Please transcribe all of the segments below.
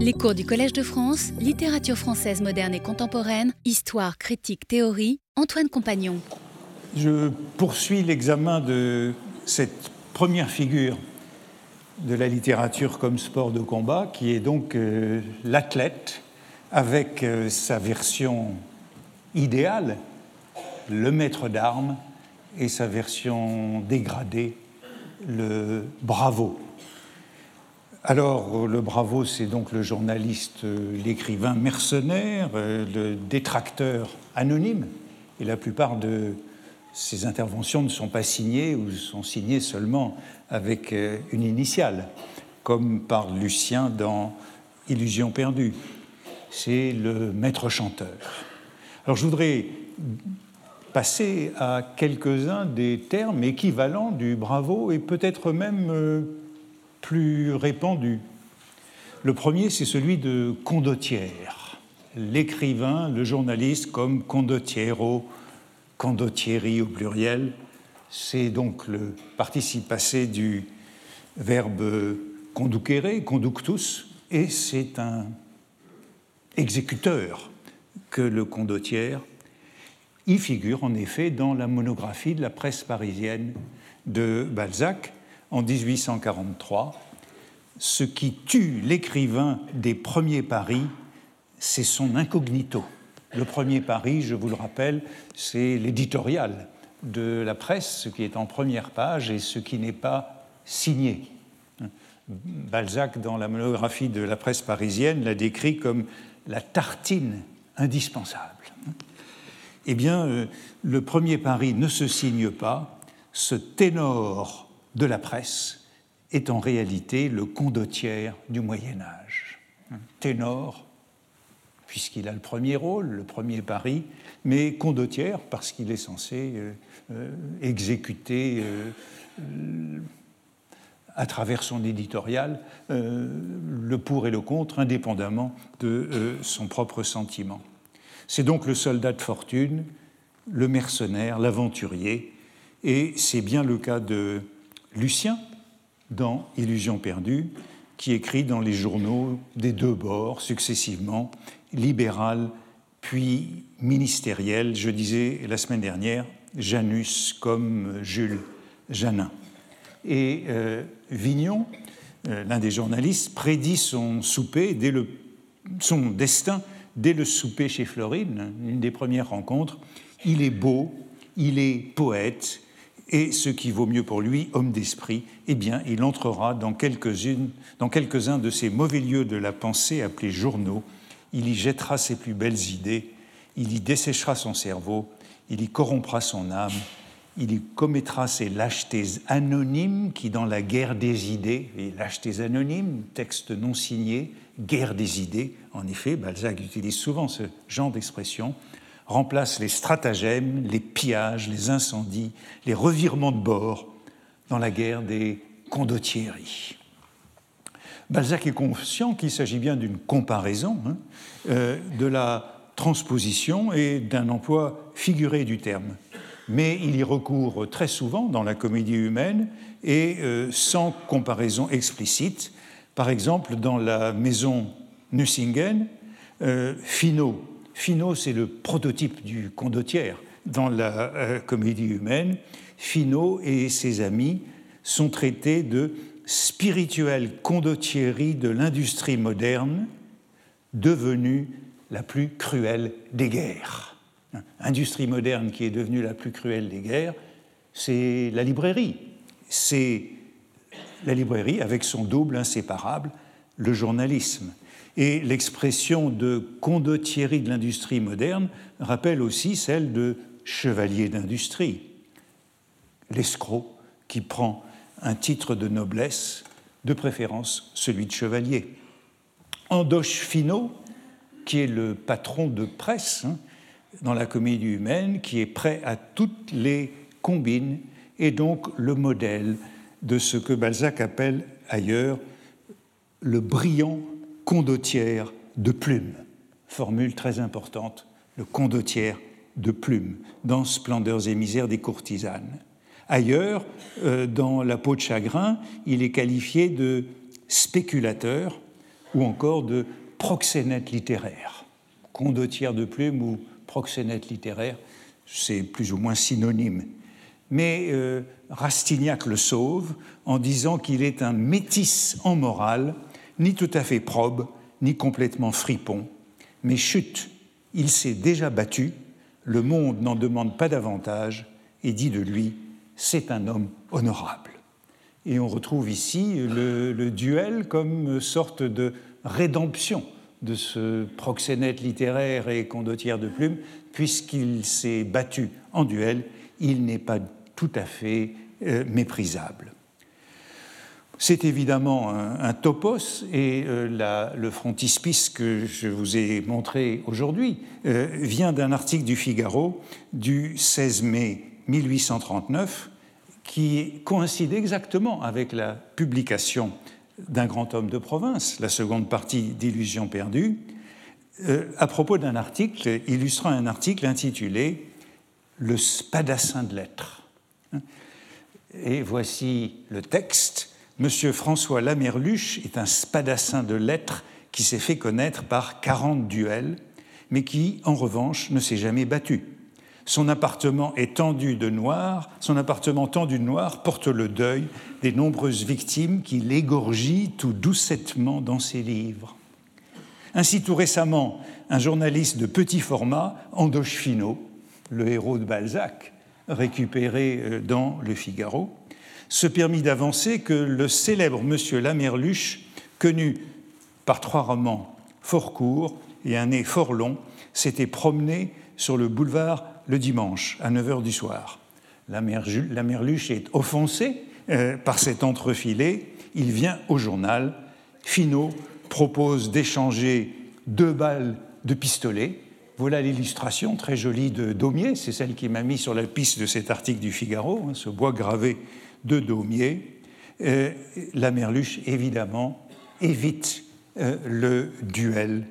Les cours du Collège de France, littérature française moderne et contemporaine, histoire, critique, théorie, Antoine Compagnon. Je poursuis l'examen de cette première figure de la littérature comme sport de combat, qui est donc euh, l'athlète, avec euh, sa version idéale, le maître d'armes, et sa version dégradée, le bravo. Alors, le bravo, c'est donc le journaliste, euh, l'écrivain mercenaire, euh, le détracteur anonyme, et la plupart de ses interventions ne sont pas signées ou sont signées seulement avec euh, une initiale, comme par Lucien dans Illusion perdue. C'est le maître chanteur. Alors, je voudrais passer à quelques-uns des termes équivalents du bravo et peut-être même plus répandu. Le premier, c'est celui de condottière. L'écrivain, le journaliste, comme condottiero, condottieri au pluriel, c'est donc le participe passé du verbe conducere, conductus, et c'est un exécuteur que le condottière. Il figure en effet dans la monographie de la presse parisienne de Balzac, en 1843, ce qui tue l'écrivain des premiers paris, c'est son incognito. Le premier pari, je vous le rappelle, c'est l'éditorial de la presse, ce qui est en première page et ce qui n'est pas signé. Balzac, dans la monographie de la presse parisienne, l'a décrit comme la tartine indispensable. Eh bien, euh, le premier pari ne se signe pas, ce ténor de la presse est en réalité le condottière du Moyen Âge. Ténor, puisqu'il a le premier rôle, le premier pari, mais condottière parce qu'il est censé euh, euh, exécuter euh, à travers son éditorial le pour et le contre, indépendamment de son propre sentiment. C'est donc le soldat de fortune, le mercenaire, l'aventurier, et c'est bien le cas de Lucien, dans Illusion perdue, qui écrit dans les journaux des deux bords successivement, libéral puis ministériel, je disais la semaine dernière, Janus comme Jules Janin. Et euh, Vignon, euh, l'un des journalistes, prédit son souper dès le, son destin dès le souper chez Florine, une des premières rencontres. Il est beau, il est poète, et ce qui vaut mieux pour lui, homme d'esprit, eh bien, il entrera dans quelques-uns de ces mauvais lieux de la pensée appelés journaux, il y jettera ses plus belles idées, il y desséchera son cerveau, il y corrompra son âme, il y commettra ces lâchetés anonymes qui, dans la guerre des idées, et lâchetés anonymes, texte non signé, guerre des idées, en effet, Balzac utilise souvent ce genre d'expression, remplace les stratagèmes, les pillages, les incendies, les revirements de bord dans la guerre des condottieries. Balzac est conscient qu'il s'agit bien d'une comparaison hein, euh, de la transposition et d'un emploi figuré du terme. Mais il y recourt très souvent dans la comédie humaine et euh, sans comparaison explicite. Par exemple, dans la maison Nucingen, euh, Finot Finot, c'est le prototype du condottière dans la euh, comédie humaine. Finot et ses amis sont traités de spirituelle condottierie de l'industrie moderne, devenue la plus cruelle des guerres. Industrie moderne qui est devenue la plus cruelle des guerres, c'est la librairie. C'est la librairie avec son double inséparable, le journalisme. Et l'expression de condottieri de l'industrie moderne rappelle aussi celle de chevalier d'industrie, l'escroc qui prend un titre de noblesse, de préférence celui de chevalier. Andoche Finot, qui est le patron de presse hein, dans la comédie humaine, qui est prêt à toutes les combines, est donc le modèle de ce que Balzac appelle ailleurs le brillant condottière de plumes. Formule très importante, le condottière de plumes, dans Splendeurs et misères des courtisanes. Ailleurs, euh, dans La peau de chagrin, il est qualifié de spéculateur ou encore de proxénète littéraire. Condottière de plume ou proxénète littéraire, c'est plus ou moins synonyme. Mais euh, Rastignac le sauve en disant qu'il est un métis en morale, ni tout à fait probe, ni complètement fripon. Mais chut, il s'est déjà battu, le monde n'en demande pas davantage, et dit de lui, c'est un homme honorable. Et on retrouve ici le, duel comme sorte de rédemption de ce proxénète littéraire et condottière de plume, puisqu'il s'est battu en duel, il n'est pas tout à fait euh, méprisable. C'est évidemment un, topos et euh, le frontispice que je vous ai montré aujourd'hui euh, vient d'un article du Figaro du 16 mai 1839 qui coïncide exactement avec la publication d'un grand homme de province, la seconde partie d'Illusions perdues, euh, à propos d'un article illustrant un article intitulé Le spadassin de lettres. Et voici le texte. Monsieur François Lamerluche est un spadassin de lettres qui s'est fait connaître par 40 duels, mais qui, en revanche, ne s'est jamais battu. Son appartement est tendu de noir, son appartement tendu de noir porte le deuil des nombreuses victimes qu'il égorgit tout doucettement dans ses livres. Ainsi, tout récemment, un journaliste de petit format, Andoche Finot, le héros de Balzac, récupéré euh, dans Le Figaro, se permit d'avancer que le célèbre monsieur Lamerluche, connu par trois romans fort courts et un nez fort long, s'était promené sur le boulevard le dimanche à 9 h du soir. La, Merluche est offensé euh, par cet entrefilé. Il vient au journal. Finot propose d'échanger deux balles de pistolet. Voilà l'illustration très jolie de Daumier. C'est celle qui m'a mis sur la piste de cet article du Figaro, hein, ce bois gravé de Daumier. Euh, la Merluche, évidemment, évite euh, le duel.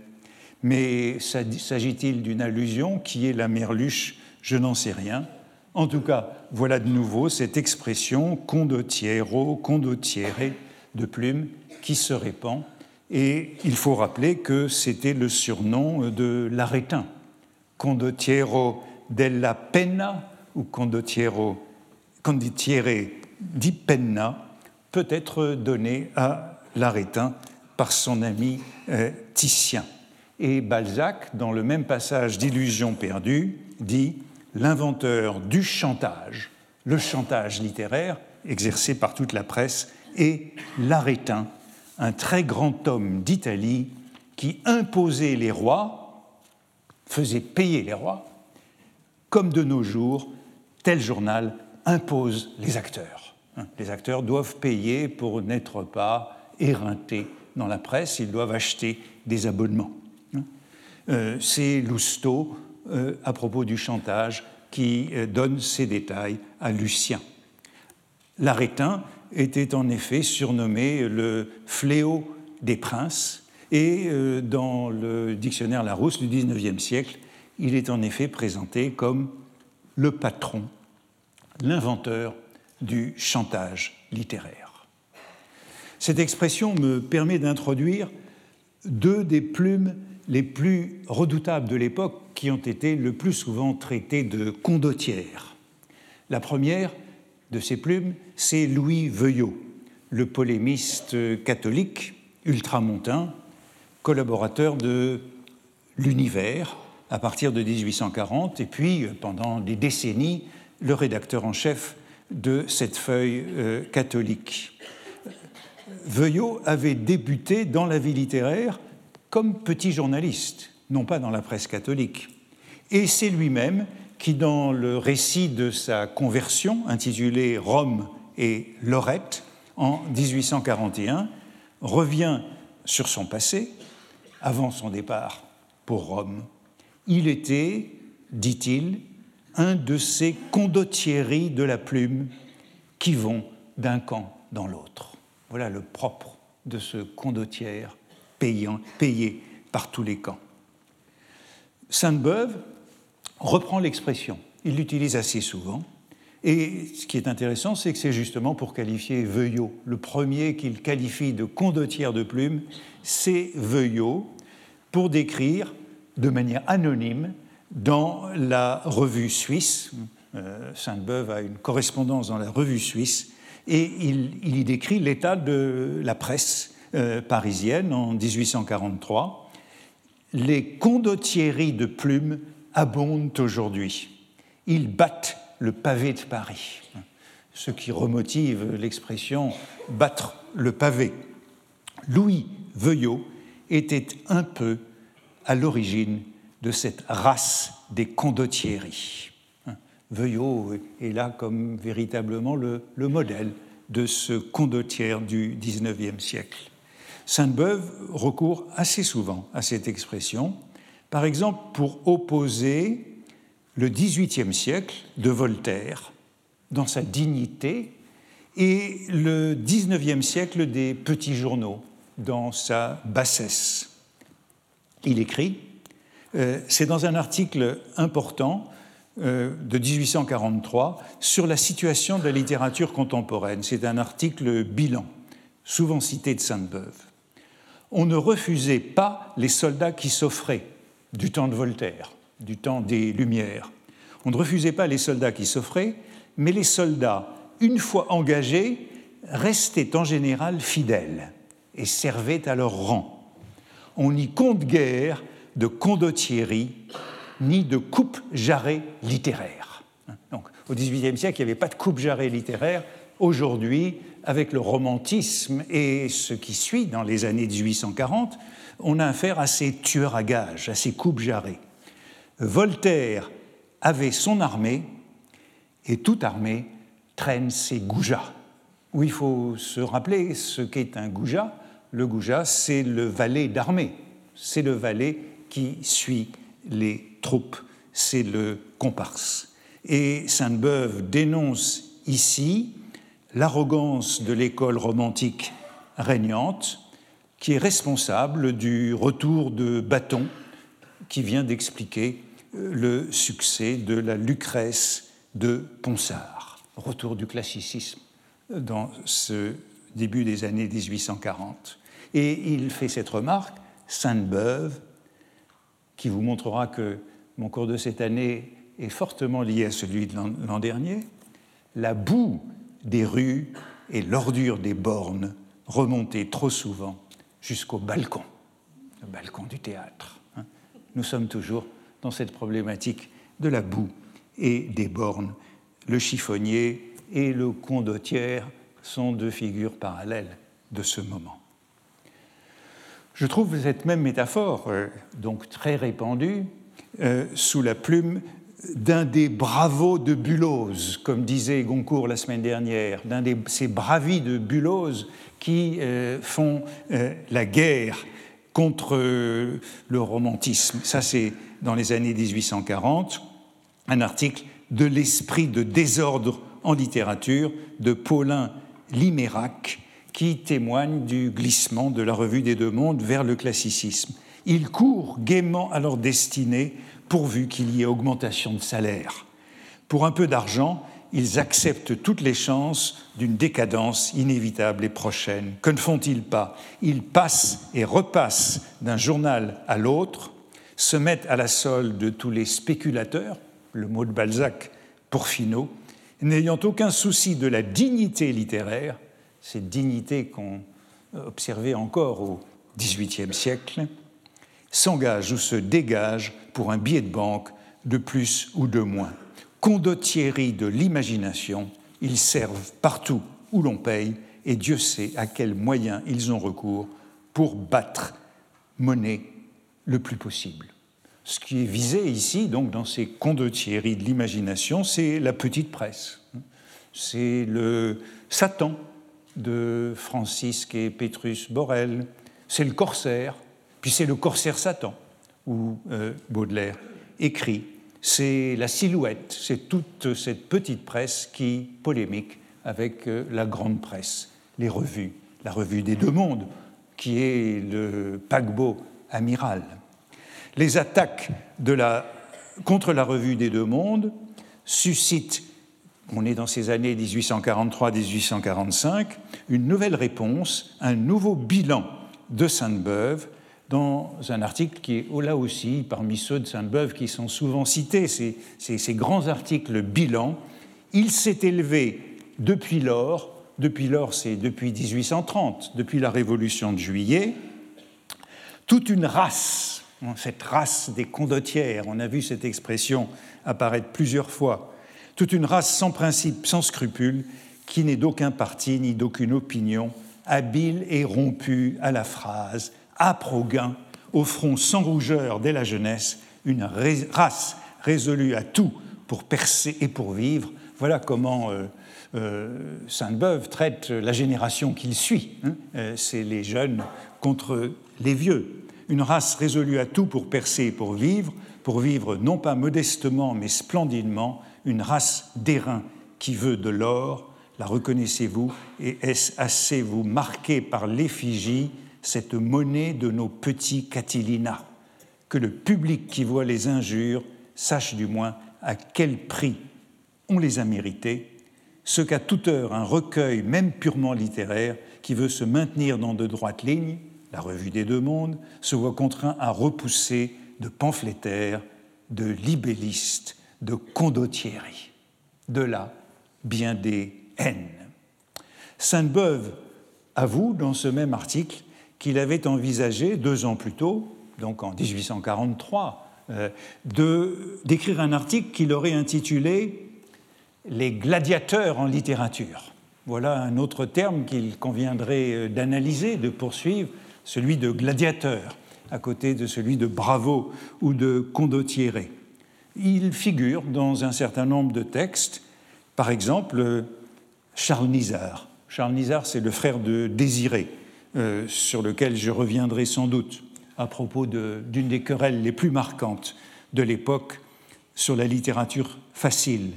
Mais s'agit-il d'une allusion qui est la Merluche? Je n'en sais rien. En tout cas, voilà de nouveau cette expression condottiero, condottiere de plume qui se répand. Et il faut rappeler que c'était le surnom de l'arétin. Condottiero della penna ou condottiero, condottiere di penna peut être donné à l'arétin par son ami euh, Titien. Et Balzac, dans le même passage d'Illusions perdues, dit l'inventeur du chantage, le chantage littéraire exercé par toute la presse, et l'Arétin, un très grand homme d'Italie qui imposait les rois, faisait payer les rois, comme de nos jours, tel journal impose les acteurs. Les acteurs doivent payer pour n'être pas éreintés dans la presse, ils doivent acheter des abonnements. Hein. Euh, c'est Lousteau euh, à propos du chantage qui euh, donne ces détails à Lucien. L'arétin était en effet surnommé le fléau des princes et dans le dictionnaire Larousse du XIXe siècle, il est en effet présenté comme le patron, l'inventeur du chantage littéraire. Cette expression me permet d'introduire deux des plumes les plus redoutables de l'époque qui ont été le plus souvent traitées de condottières. La première de ces plumes, c'est Louis Veuillot, le polémiste catholique ultramontain, collaborateur de l'Univers à partir de 1840, et puis pendant des décennies, le rédacteur en chef de cette feuille euh, catholique. Veuillot avait débuté dans la vie littéraire comme petit journaliste, non pas dans la presse catholique. Et c'est lui-même qui, dans le récit de sa conversion, intitulé Rome et Lorette, en 1841, revient sur son passé, avant son départ pour Rome. Il était, dit-il, un de ces condottieries de la plume qui vont d'un camp dans l'autre. Voilà le propre de ce condottière payé par tous les camps. Sainte-Beuve reprend l'expression, il l'utilise assez souvent, Et ce qui est intéressant, c'est que c'est justement pour qualifier Veuillot. Le premier qu'il qualifie de condottière de plume, c'est Veuillot, pour décrire de manière anonyme dans la revue suisse. Euh, Sainte-Beuve a une correspondance dans la revue suisse et il, y décrit l'état de la presse euh, parisienne en 1843. Les condottieries de plumes abondent aujourd'hui. Ils battent le pavé de Paris, ce qui remotive l'expression battre le pavé. Louis Veuillot était un peu à l'origine de cette race des condottieries. Veuillot est là comme véritablement le, modèle de ce condottière du XIXe siècle. Sainte-Beuve recourt assez souvent à cette expression, par exemple pour opposer le XVIIIe siècle de Voltaire dans sa dignité et le XIXe siècle des petits journaux dans sa bassesse. Il écrit, c'est dans un article important euh, de 1843 sur la situation de la littérature contemporaine. C'est un article bilan, souvent cité de Sainte-Beuve. On ne refusait pas les soldats qui s'offraient du temps de Voltaire du temps des Lumières. On ne refusait pas les soldats qui s'offraient, mais les soldats, une fois engagés, restaient en général fidèles et servaient à leur rang. On n'y compte guère de condottierie ni de coupe-jarret littéraire. Donc, au XVIIIe siècle, il n'y avait pas de coupe-jarret littéraire. Aujourd'hui, avec le romantisme et ce qui suit dans les années 1840, on a affaire à ces tueurs à gages, à ces coupes-jarrets. Voltaire avait son armée et toute armée traîne ses goujats. Où il faut se rappeler ce qu'est un goujat. Le goujat, c'est le valet d'armée, c'est le valet qui suit les troupes, c'est le comparse. Et Sainte-Beuve dénonce ici l'arrogance de l'école romantique régnante qui est responsable du retour de bâton qui vient d'expliquer le succès de la Lucrèce de Ponsard, retour du classicisme dans ce début des années 1840. Et il fait cette remarque, Sainte-Beuve, qui vous montrera que mon cours de cette année est fortement lié à celui de l'an dernier, la boue des rues et l'ordure des bornes remontaient trop souvent jusqu'au balcon, le balcon du théâtre. Hein. Nous sommes toujours dans cette problématique de la boue et des bornes. Le chiffonnier et le condottière sont deux figures parallèles de ce moment. Je trouve cette même métaphore, euh, donc très répandue, euh, sous la plume d'un des bravos de Bulose, comme disait Goncourt la semaine dernière, d'un de ces bravis de Bulose qui euh, font la guerre contre le romantisme. Ça, c'est dans les années 1840, un article de l'esprit de désordre en littérature de Paulin Limérac qui témoigne du glissement de la revue des deux mondes vers le classicisme. Ils courent gaiement à leur destinée pourvu qu'il y ait augmentation de salaire. Pour un peu d'argent, ils acceptent toutes les chances d'une décadence inévitable et prochaine. Que ne font-ils pas? Ils passent et repassent d'un journal à l'autre, se mettent à la solde de tous les spéculateurs, le mot de Balzac pour Finot, n'ayant aucun souci de la dignité littéraire, cette dignité qu'on observait encore au XVIIIe siècle, s'engagent ou se dégagent pour un billet de banque de plus ou de moins. Condottierie de l'imagination, ils servent partout où l'on paye et Dieu sait à quels moyens ils ont recours pour battre monnaie le plus possible. Ce qui est visé ici, donc, dans ces condottieries de l'imagination, c'est la petite presse. C'est le Satan de Francisque et Petrus Borel, c'est le corsaire, puis c'est le corsaire Satan, où euh, Baudelaire écrit. C'est la silhouette, c'est toute cette petite presse qui polémique avec euh, la grande presse, les revues, la revue des deux mondes, qui est le paquebot amiral. Les attaques de la, contre la revue des deux mondes suscitent on est dans ces années 1843-1845, une nouvelle réponse, un nouveau bilan de Sainte-Beuve dans un article qui est oh, là aussi parmi ceux de Sainte-Beuve qui sont souvent cités, ces, ces grands articles bilan. Il s'est élevé depuis lors, depuis lors c'est depuis 1830, depuis la Révolution de juillet, toute une race, cette race des condottières, on a vu cette expression apparaître plusieurs fois, toute une race sans principe, sans scrupules, qui n'est d'aucun parti ni d'aucune opinion, habile et rompue à la phrase, âpre au gain, au front sans rougeur dès la jeunesse, une race résolue à tout pour percer et pour vivre. Voilà comment euh, euh, Sainte-Beuve traite la génération qu'il suit. Hein. Euh, c'est les jeunes contre les vieux. Une race résolue à tout pour percer et pour vivre, pour vivre non pas modestement mais splendidement, une race d'airain qui veut de l'or. La reconnaissez-vous et est-ce assez vous marqué par l'effigie cette monnaie de nos petits Catilina, que le public qui voit les injures sache du moins à quel prix on les a méritées, ce qu'à toute heure un recueil, même purement littéraire, qui veut se maintenir dans de droites lignes, la revue des deux mondes, se voit contraint à repousser de pamphlétaires, de libellistes, de condottieri. De là, bien des haines. Sainte-Beuve avoue dans ce même article qu'il avait envisagé deux ans plus tôt, donc en 1843, euh, d'écrire un article qu'il aurait intitulé Les gladiateurs en littérature. Voilà un autre terme qu'il conviendrait euh, d'analyser, de poursuivre, celui de gladiateur, à côté de celui de bravo ou de condottiere. Il figure dans un certain nombre de textes, par exemple Charles Nizar. Charles Nizar, c'est le frère de Désiré, euh, sur lequel je reviendrai sans doute à propos d'une des querelles les plus marquantes de l'époque sur la littérature facile.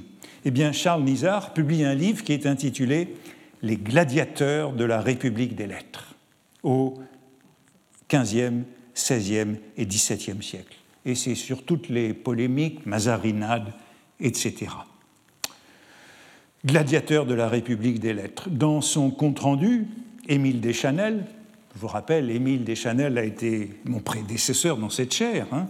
Eh bien, Charles Nizar publie un livre qui est intitulé Les gladiateurs de la République des lettres au XVe, XVIe et XVIIe siècle. Et c'est sur toutes les polémiques, mazarinades, etc. Gladiateur de la République des lettres. Dans son compte-rendu, Émile Deschanel. Je vous rappelle, Émile Deschanel a été mon prédécesseur dans cette chaire, hein.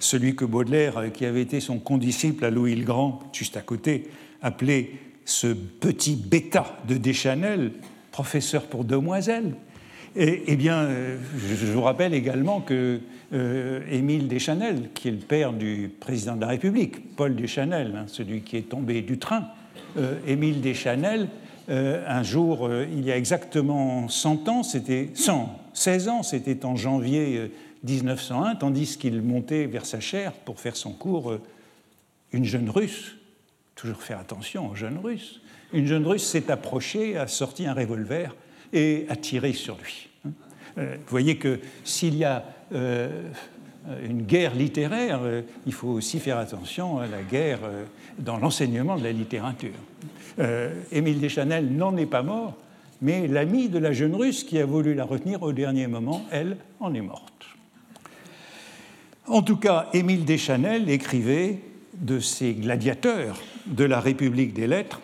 celui que Baudelaire, euh, qui avait été son condisciple à Louis le Grand, juste à côté, appelait ce petit bêta de Deschanel, professeur pour demoiselles. Eh bien, euh, je vous rappelle également que euh, Émile Deschanel, qui est le père du président de la République, Paul Deschanel, hein, celui qui est tombé du train, Émile Deschanel euh, un jour, euh, il y a exactement 100 ans, c'était 116 ans, c'était en janvier 1901, euh, tandis qu'il montait vers sa chaire pour faire son cours, une jeune russe, toujours faire attention aux jeunes russes, une jeune russe s'est approchée, a sorti un revolver et a tiré sur lui. Hein. Vous voyez que s'il y a une guerre littéraire, il faut aussi faire attention à la guerre dans l'enseignement de la littérature. Euh, Émile Deschanel n'en est pas mort, mais l'amie de la jeune russe qui a voulu la retenir au dernier moment, elle, en est morte. En tout cas, Émile Deschanel écrivait de ces gladiateurs de la République des lettres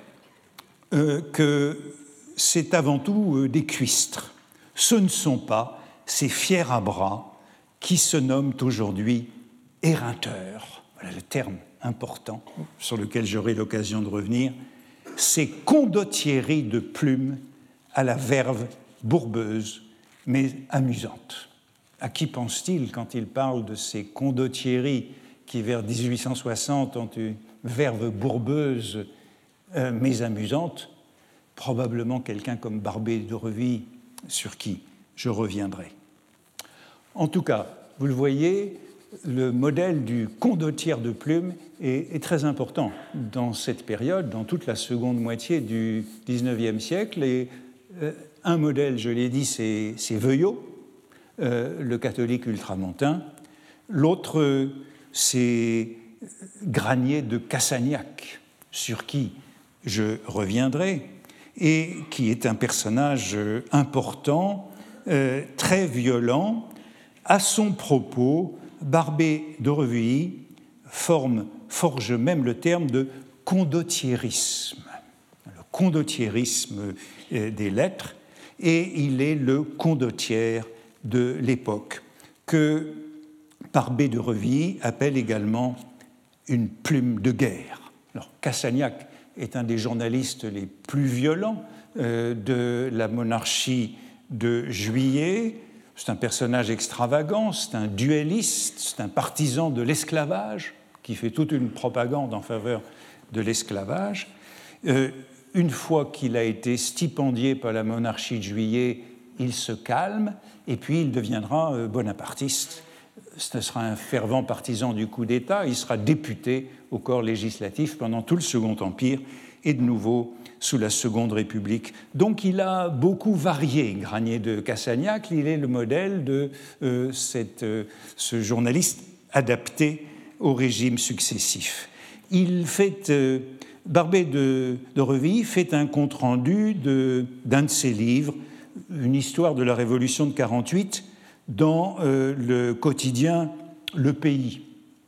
euh, que c'est avant tout euh, des cuistres. Ce ne sont pas ces fiers à bras qui se nomment aujourd'hui éreinteurs. Voilà le terme important sur lequel j'aurai l'occasion de revenir ces condottieries de plumes à la verve bourbeuse, mais amusante. À qui pense-t-il quand il parle de ces condottieries qui, vers 1860, ont une verve bourbeuse, euh, mais amusante? Probablement quelqu'un comme Barbé de Reville, sur qui je reviendrai. En tout cas, vous le voyez, le modèle du condottière de plumes est, très important dans cette période, dans toute la seconde moitié du XIXe siècle. Et euh, un modèle, je l'ai dit, c'est Veuillot, euh, le catholique ultramontain. L'autre, c'est Granier de Cassagnac, sur qui je reviendrai, et qui est un personnage important, euh, très violent, à son propos Barbé de Revuilly forge même le terme de condottierisme. condottiérisme des lettres, et il est le condottière de l'époque, que Barbé de Reville appelle également une plume de guerre. Cassagnac est un des journalistes les plus violents euh, de la monarchie de Juillet. C'est un personnage extravagant, c'est un duelliste, c'est un partisan de l'esclavage qui fait toute une propagande en faveur de l'esclavage. Euh, une fois qu'il a été stipendié par la monarchie de Juillet, il se calme et puis il deviendra euh, bonapartiste. Ce sera un fervent partisan du coup d'État. Il sera député au corps législatif pendant tout le Second Empire et de nouveau sous la Seconde République. Donc il a beaucoup varié, Granier de Cassagnac. Il est le modèle de euh, euh, ce journaliste adapté au régime successif. Il fait, Barbet de, Reville fait un compte-rendu d'un de, ses livres, une histoire de la Révolution de 48 dans euh, le quotidien Le Pays,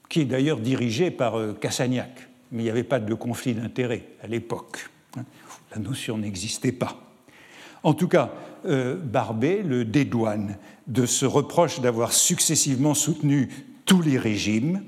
qui est d'ailleurs dirigé par euh, Cassagnac, mais il n'y avait pas de conflit d'intérêts à l'époque. La notion n'existait pas. En tout cas, euh, Barbet le dédouane de ce reproche d'avoir successivement soutenu tous les régimes,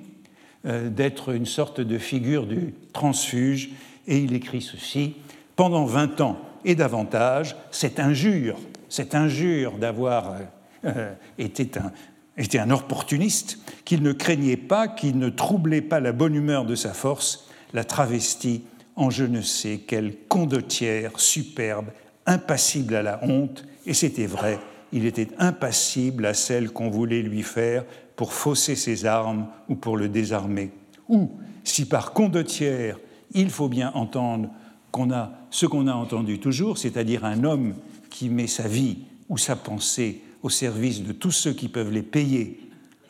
d'être une sorte de figure du transfuge, et il écrit ceci Pendant 20 ans et davantage, cette injure cette injure d'avoir euh, été, un, été un opportuniste, qu'il ne craignait pas, qu'il ne troublait pas la bonne humeur de sa force, la travestie en je ne sais quelle condottière superbe, impassible à la honte, et c'était vrai, il était impassible à celle qu'on voulait lui faire pour fausser ses armes ou pour le désarmer. Ou, si par condottière, il faut bien entendre qu'on a ce qu'on a entendu toujours, c'est-à-dire un homme qui met sa vie ou sa pensée au service de tous ceux qui peuvent les payer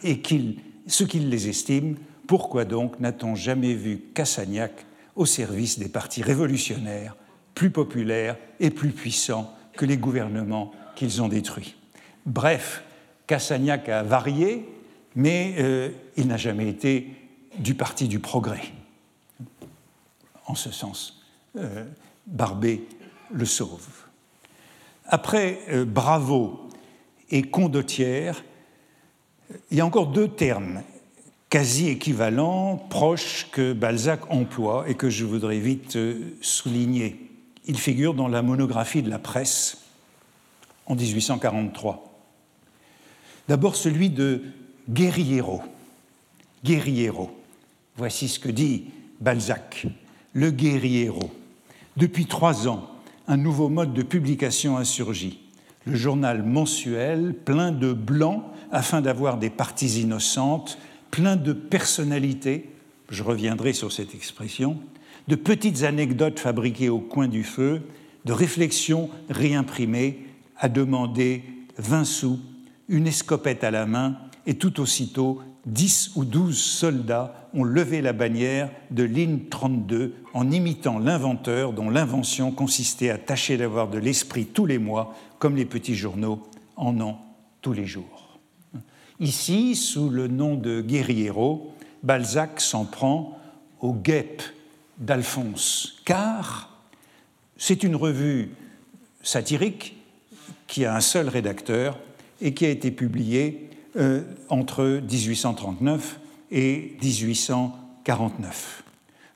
et ceux qui les estiment, pourquoi donc n'a-t-on jamais vu Cassagnac au service des partis révolutionnaires, plus populaires et plus puissants que les gouvernements qu'ils ont détruits Bref, Cassagnac a varié, mais euh, il n'a jamais été du parti du progrès. En ce sens, euh, Barbet le sauve. Après euh, bravo et condottière, il y a encore deux termes quasi équivalents, proches, que Balzac emploie et que je voudrais vite euh, souligner. Ils figurent dans la monographie de la presse en 1843. D'abord celui de Guerriero. Guerriero. Voici ce que dit Balzac. Le Guerriero. Depuis trois ans, un nouveau mode de publication a surgi. Le journal mensuel, plein de blancs, afin d'avoir des parties innocentes, plein de personnalités, je reviendrai sur cette expression, de petites anecdotes fabriquées au coin du feu, de réflexions réimprimées, à demander 20 sous, une escopette à la main, et tout aussitôt, dix ou douze soldats ont levé la bannière de ligne 32 en imitant l'inventeur dont l'invention consistait à tâcher d'avoir de l'esprit tous les mois, comme les petits journaux en ont tous les jours. Ici, sous le nom de Guerriero, Balzac s'en prend au guêpe d'Alphonse, car c'est une revue satirique qui a un seul rédacteur et qui a été publiée euh, entre 1839 et 1849,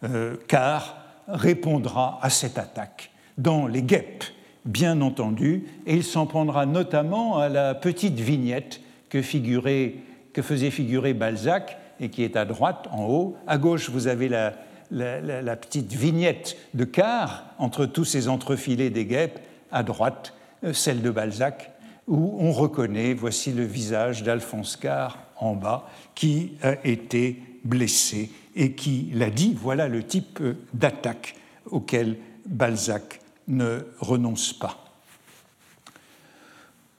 euh, car répondra à cette attaque dans les guêpes, bien entendu, et il s'en prendra notamment à la petite vignette que, faisait figurer Balzac et qui est à droite, en haut. À gauche, vous avez la, petite vignette de quart entre tous ces entrefilés des guêpes, à droite, euh, celle de Balzac, où on reconnaît, voici le visage d'Alphonse Carr en bas, qui a été blessé et qui l'a dit, voilà le type d'attaque auquel Balzac ne renonce pas.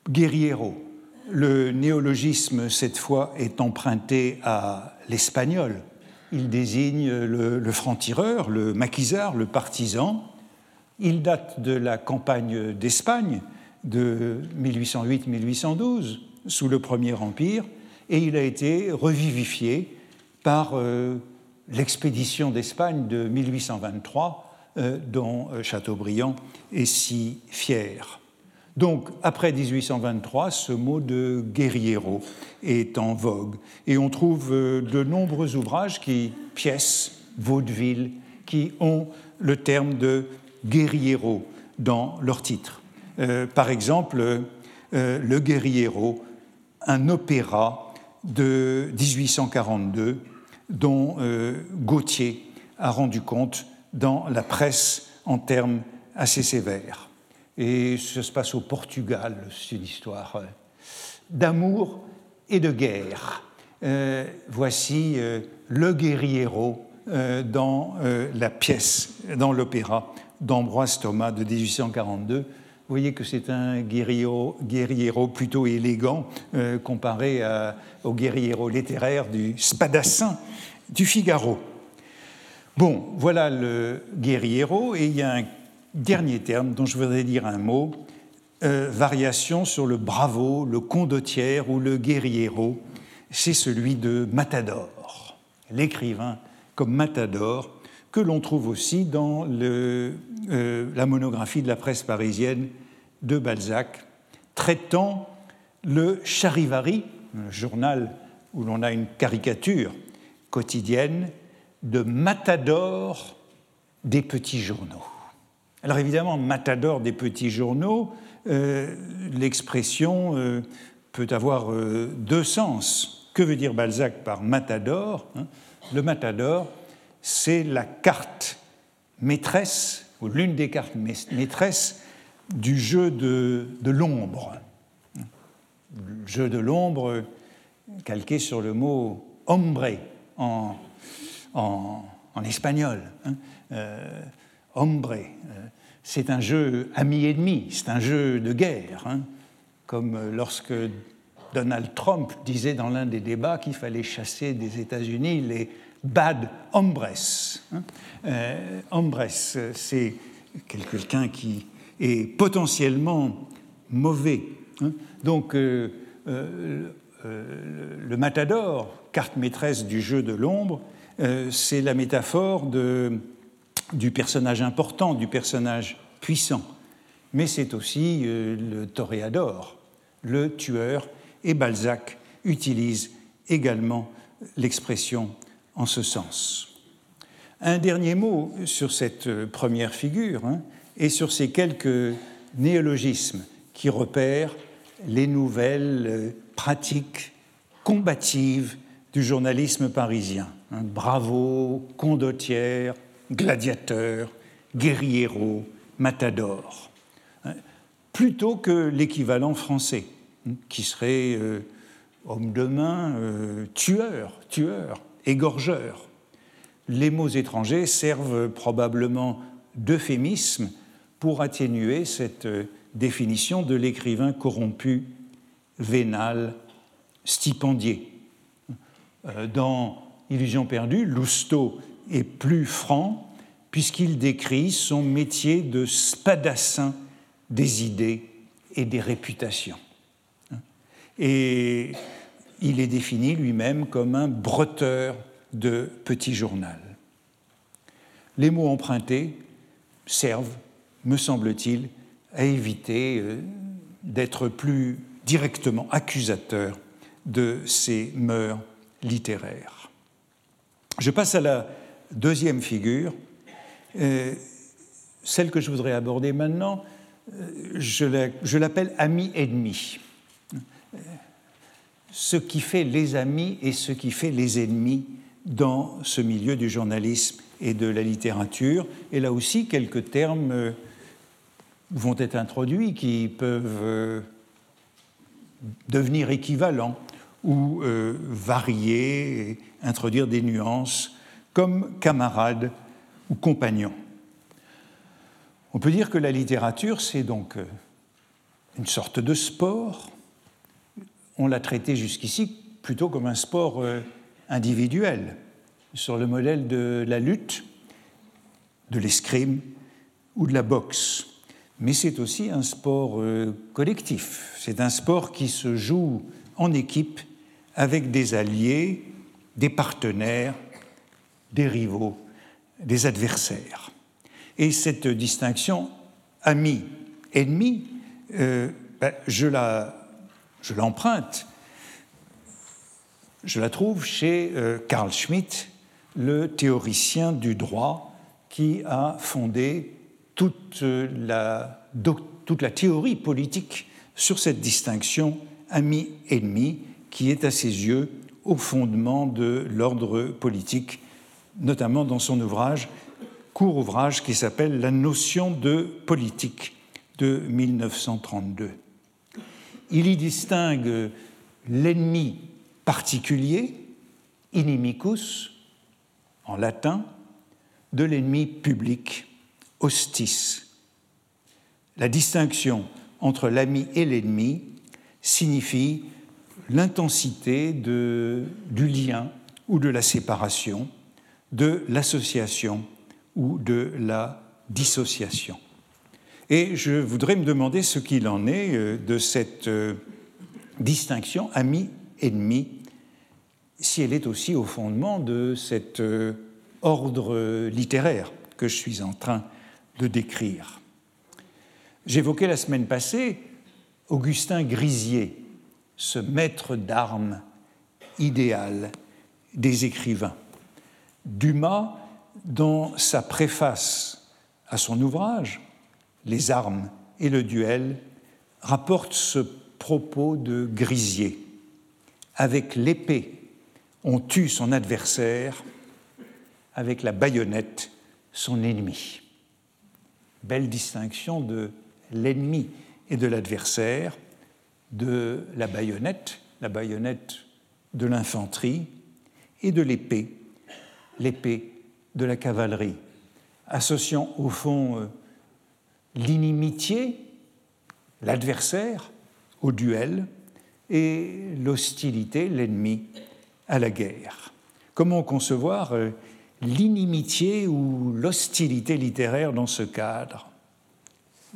Guerriero, le néologisme cette fois est emprunté à l'espagnol. Il désigne le, franc-tireur, le maquisard, le partisan. Il date de la campagne d'Espagne, de 1808-1812, sous le Premier Empire, et il a été revivifié par euh, l'expédition d'Espagne de 1823, dont Chateaubriand est si fier. Donc, après 1823, ce mot de guerriero est en vogue. Et on trouve de nombreux ouvrages pièces, vaudevilles, qui ont le terme de guerriero dans leur titre. par exemple, Le guerriero, un opéra de 1842 dont euh, Gauthier a rendu compte dans la presse en termes assez sévères. Et ça se passe au Portugal, c'est une histoire euh, d'amour et de guerre. Euh, voici le guerriero dans la pièce, dans l'opéra d'Ambroise Thomas de 1842 vous voyez que c'est un guerriero, plutôt élégant euh, comparé au guerriero littéraire du Spadassin du Figaro. Bon, voilà le guerriero, et il y a un dernier terme dont je voudrais dire un mot, euh, variation sur le bravo, le condottière ou le guerriero, c'est celui de Matador, l'écrivain comme Matador, que l'on trouve aussi dans euh, la monographie de la presse parisienne de Balzac, traitant le Charivari, un journal où l'on a une caricature quotidienne de matador des petits journaux. Alors évidemment, matador des petits journaux, euh, l'expression euh, peut avoir euh, deux sens. Que veut dire Balzac par matador hein? Le matador, c'est la carte maîtresse, ou l'une des cartes maîtresses du jeu de, l'ombre. Jeu de l'ombre calqué sur le mot hombre en, espagnol. Hein. Hombre, c'est un jeu ami-ennemi, c'est un jeu de guerre, hein. comme lorsque Donald Trump disait dans l'un des débats qu'il fallait chasser des États-Unis les bad hombres. Hein. Euh, hombres, c'est quelqu'un qui est potentiellement mauvais. Hein. Donc, euh, euh, le matador, carte maîtresse du jeu de l'ombre, c'est la métaphore de, du personnage important, du personnage puissant. Mais c'est aussi le toréador, le tueur, et Balzac utilise également l'expression en ce sens. Un dernier mot sur cette euh, première figure hein, et sur ces quelques néologismes qui repèrent les nouvelles euh, pratiques combatives du journalisme parisien. Hein. bravo, condottière, gladiateur, guerriero, matador. Hein. plutôt que l'équivalent français, qui serait euh, homme de main, tueur, tueur, égorgeur. Les mots étrangers servent probablement d'euphémisme pour atténuer cette définition de l'écrivain corrompu, vénal, stipendié. Euh, dans Illusion perdue, Lousteau est plus franc puisqu'il décrit son métier de spadassin des idées et des réputations. Et il est défini lui-même comme un breteur de petit journal. Les mots empruntés servent, me semble-t-il, à éviter euh, d'être plus directement accusateur de ces mœurs littéraires. Je passe à la deuxième figure, euh, celle que je voudrais aborder maintenant, euh, je l'appelle ami-ennemi ce qui fait les amis et ce qui fait les ennemis dans ce milieu du journalisme et de la littérature. Et là aussi, quelques termes euh, vont être introduits qui peuvent euh, devenir équivalents ou euh, varier, introduire des nuances, comme camarade ou compagnon. On peut dire que la littérature, c'est donc une sorte de sport, on l'a traité jusqu'ici plutôt comme un sport euh, individuel, sur le modèle de la lutte, de l'escrime ou de la boxe. Mais c'est aussi un sport euh, collectif, c'est un sport qui se joue en équipe avec des alliés, des partenaires, des rivaux, des adversaires. Et cette distinction ami-ennemi, euh, ben, je l'emprunte, je, la trouve chez euh, Carl Schmitt, le théoricien du droit qui a fondé la, toute la théorie politique sur cette distinction ami-ennemi qui est à ses yeux au fondement de l'ordre politique, notamment dans son ouvrage, court ouvrage qui s'appelle La notion de politique de 1932. Il y distingue l'ennemi particulier, inimicus, en latin, de l'ennemi public, hostis. La distinction entre l'ami et l'ennemi signifie l'intensité du lien ou de la séparation, de l'association ou de la dissociation. Et je voudrais me demander ce qu'il en est euh, de cette euh, distinction ami-ennemi, si elle est aussi au fondement de cet euh, ordre littéraire que je suis en train de décrire. J'évoquais la semaine passée Augustin Grisier, ce maître d'armes idéal des écrivains. Dumas, dans sa préface à son ouvrage, Les armes et le duel, rapporte ce propos de Grisier. Avec l'épée, on tue son adversaire, avec la baïonnette, son ennemi. Belle distinction de l'ennemi et de l'adversaire de la baïonnette, la baïonnette de l'infanterie, et de l'épée, l'épée de la cavalerie, associant au fond euh, l'inimitié, l'adversaire au duel, et l'hostilité, l'ennemi, à la guerre. Comment concevoir euh, l'inimitié ou l'hostilité littéraire dans ce cadre?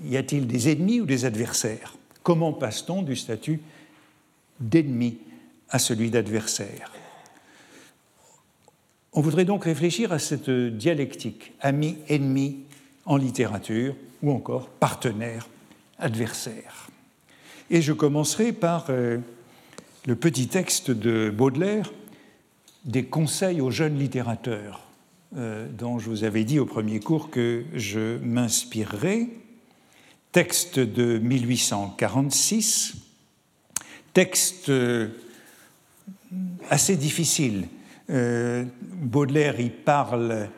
Y a-t-il des ennemis ou des adversaires? Comment passe-t-on du statut d'ennemi à celui d'adversaire? On voudrait donc réfléchir à cette dialectique, ami-ennemi en littérature, ou encore partenaire-adversaire. Et je commencerai par euh, le petit texte de Baudelaire, des conseils aux jeunes littérateurs, euh, dont je vous avais dit au premier cours que je m'inspirerai texte de 1846, texte euh, assez difficile. Euh, Baudelaire y parle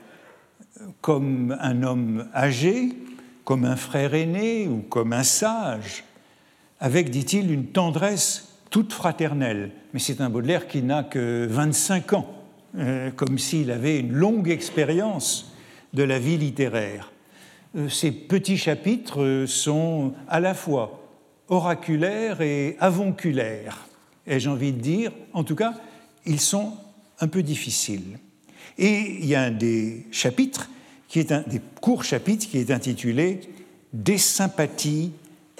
comme un homme âgé, comme un frère aîné ou comme un sage, avec, dit-il, une tendresse toute fraternelle. Mais c'est un Baudelaire qui n'a que 25 ans, euh, comme s'il avait une longue expérience de la vie littéraire. Euh, ces petits chapitres euh, sont à la fois oraculaires et avonculaires. J'ai envie de dire, en tout cas, ils sont un peu difficiles. Et il y a un des chapitres, qui est un des courts chapitres, qui est intitulé Des sympathies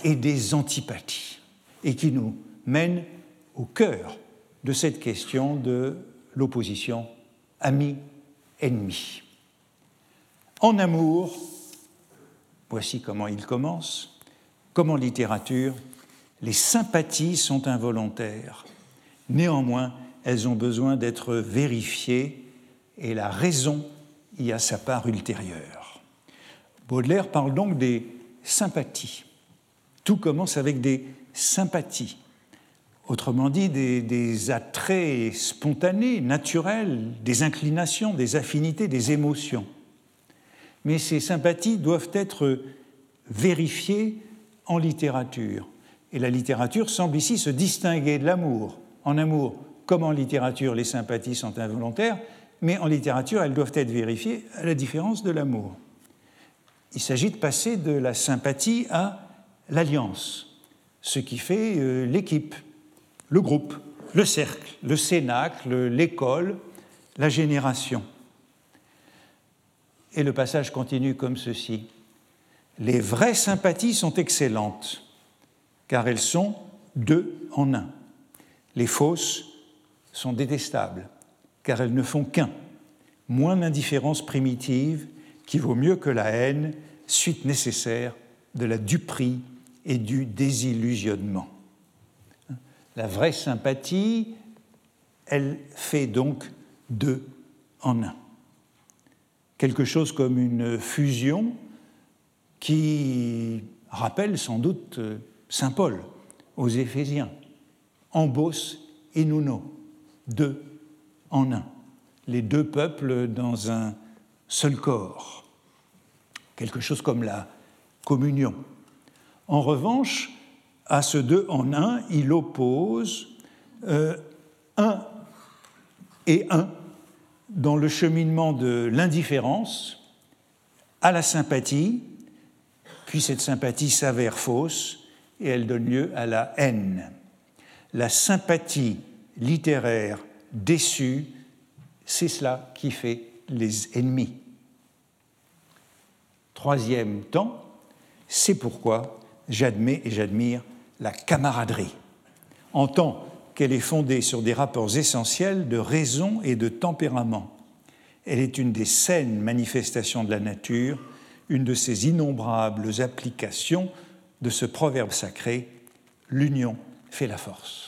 et des antipathies, et qui nous mène au cœur de cette question de l'opposition ami-ennemi. En amour, Voici comment il commence. Comme en littérature, les sympathies sont involontaires. Néanmoins, elles ont besoin d'être vérifiées et la raison y a sa part ultérieure. Baudelaire parle donc des sympathies. Tout commence avec des sympathies, autrement dit des, attraits spontanés, naturels, des inclinations, des affinités, des émotions mais ces sympathies doivent être vérifiées en littérature. Et la littérature semble ici se distinguer de l'amour. En amour, comme en littérature, les sympathies sont involontaires, mais en littérature, elles doivent être vérifiées à la différence de l'amour. Il s'agit de passer de la sympathie à l'alliance, ce qui fait euh, l'équipe, le groupe, le cercle, le cénacle, l'école, la génération. Et le passage continue comme ceci. Les vraies sympathies sont excellentes, car elles sont deux en un. Les fausses sont détestables, car elles ne font qu'un. Moins d'indifférence primitive qui vaut mieux que la haine, suite nécessaire de la duperie et du désillusionnement. La vraie sympathie, elle fait donc deux en un. Quelque chose comme une fusion qui rappelle sans doute Saint Paul aux Éphésiens. Embos et Nuno, deux en un. Les deux peuples dans un seul corps. Quelque chose comme la communion. En revanche, à ce deux en un, il oppose euh, un et un dans le cheminement de l'indifférence à la sympathie, puis cette sympathie s'avère fausse et elle donne lieu à la haine. La sympathie littéraire déçue, c'est cela qui fait les ennemis. Troisième temps, c'est pourquoi j'admets et j'admire la camaraderie. En tant qu'elle est fondée sur des rapports essentiels de raison et de tempérament, elle est une des saines manifestations de la nature, une de ces innombrables applications de ce proverbe sacré L'union fait la force.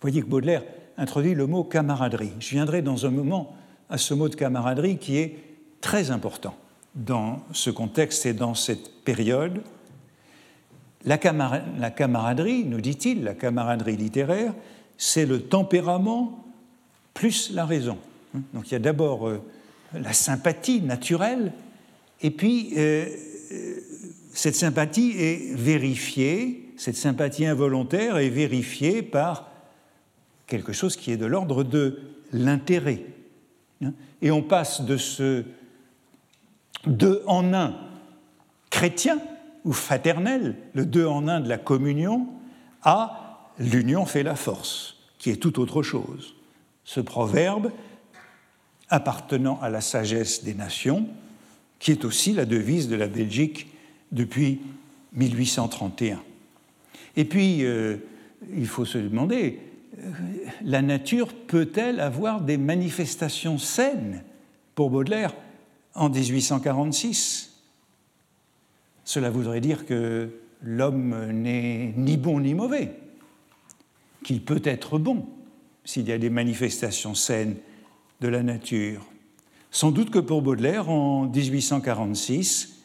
Voyez que Baudelaire introduit le mot camaraderie. Je viendrai dans un moment à ce mot de camaraderie qui est très important dans ce contexte et dans cette période. La, camaraderie, nous dit-il, la camaraderie littéraire, c'est le tempérament plus la raison. Donc il y a d'abord euh, la sympathie naturelle, et puis euh, euh, cette sympathie est vérifiée, cette sympathie involontaire est vérifiée par quelque chose qui est de l'ordre de l'intérêt. Et on passe de ce deux en un chrétien ou fraternel, le deux en un de la communion, à l'union fait la force, qui est tout autre chose. Ce proverbe, appartenant à la sagesse des nations, qui est aussi la devise de la Belgique depuis 1831. Et puis, euh, il faut se demander, la nature peut-elle avoir des manifestations saines pour Baudelaire en 1846 cela voudrait dire que l'homme n'est ni bon ni mauvais, qu'il peut être bon s'il y a des manifestations saines de la nature. Sans doute que pour Baudelaire, en 1846,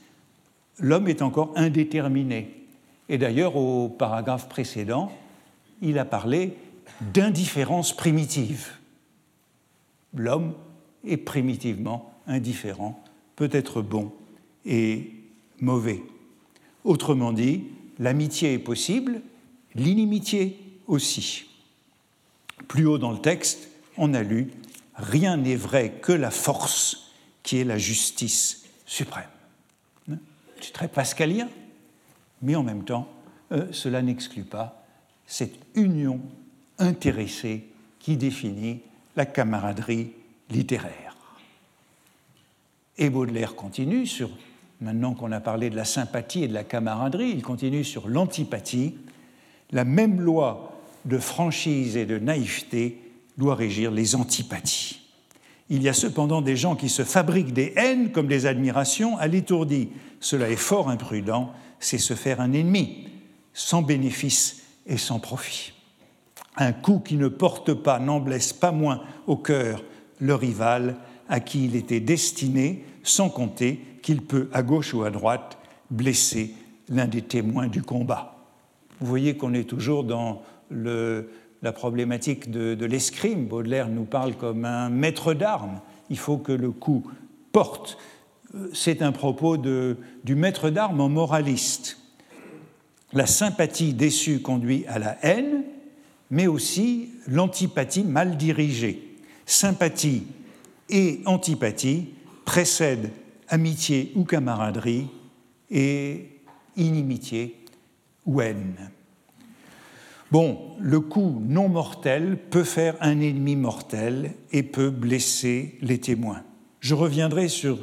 l'homme est encore indéterminé. Et d'ailleurs, au paragraphe précédent, il a parlé d'indifférence primitive. L'homme est primitivement indifférent, peut être bon et mauvais. Autrement dit, l'amitié est possible, l'inimitié aussi. Plus haut dans le texte, on a lu Rien n'est vrai que la force qui est la justice suprême. C'est très pascalien, mais en même temps, euh, cela n'exclut pas cette union intéressée qui définit la camaraderie littéraire. Et Baudelaire continue sur Maintenant qu'on a parlé de la sympathie et de la camaraderie, il continue sur l'antipathie. La même loi de franchise et de naïveté doit régir les antipathies. Il y a cependant des gens qui se fabriquent des haines comme des admirations à l'étourdi. Cela est fort imprudent, c'est se faire un ennemi, sans bénéfice et sans profit. Un coup qui ne porte pas n'en blesse pas moins au cœur le rival à qui il était destiné, sans compter qu'il peut, à gauche ou à droite, blesser l'un des témoins du combat. Vous voyez qu'on est toujours dans la problématique de, l'escrime. Baudelaire nous parle comme un maître d'armes. Il faut que le coup porte. C'est un propos du maître d'armes en moraliste. La sympathie déçue conduit à la haine, mais aussi l'antipathie mal dirigée. Sympathie et antipathie précèdent amitié ou camaraderie et inimitié ou haine. Bon, le coup non mortel peut faire un ennemi mortel et peut blesser les témoins. Je reviendrai sur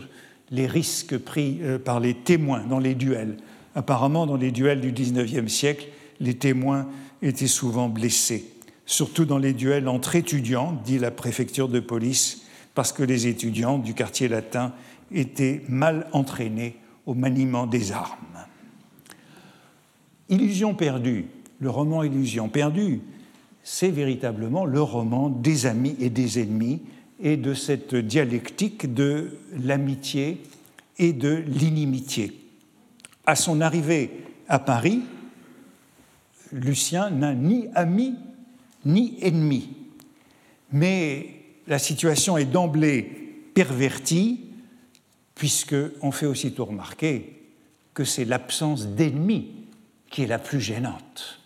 les risques pris euh, par les témoins dans les duels. Apparemment, dans les duels du XIXe siècle, les témoins étaient souvent blessés, surtout dans les duels entre étudiants, dit la préfecture de police, parce que les étudiants du quartier latin été mal entraîné au maniement des armes. Illusion perdue, le roman Illusion perdue, c'est véritablement le roman des amis et des ennemis et de cette dialectique de l'amitié et de l'inimitié. À son arrivée à Paris, Lucien n'a ni ami ni ennemi. Mais la situation est d'emblée pervertie, puisqu'on fait aussitôt remarquer que c'est l'absence d'ennemis qui est la plus gênante.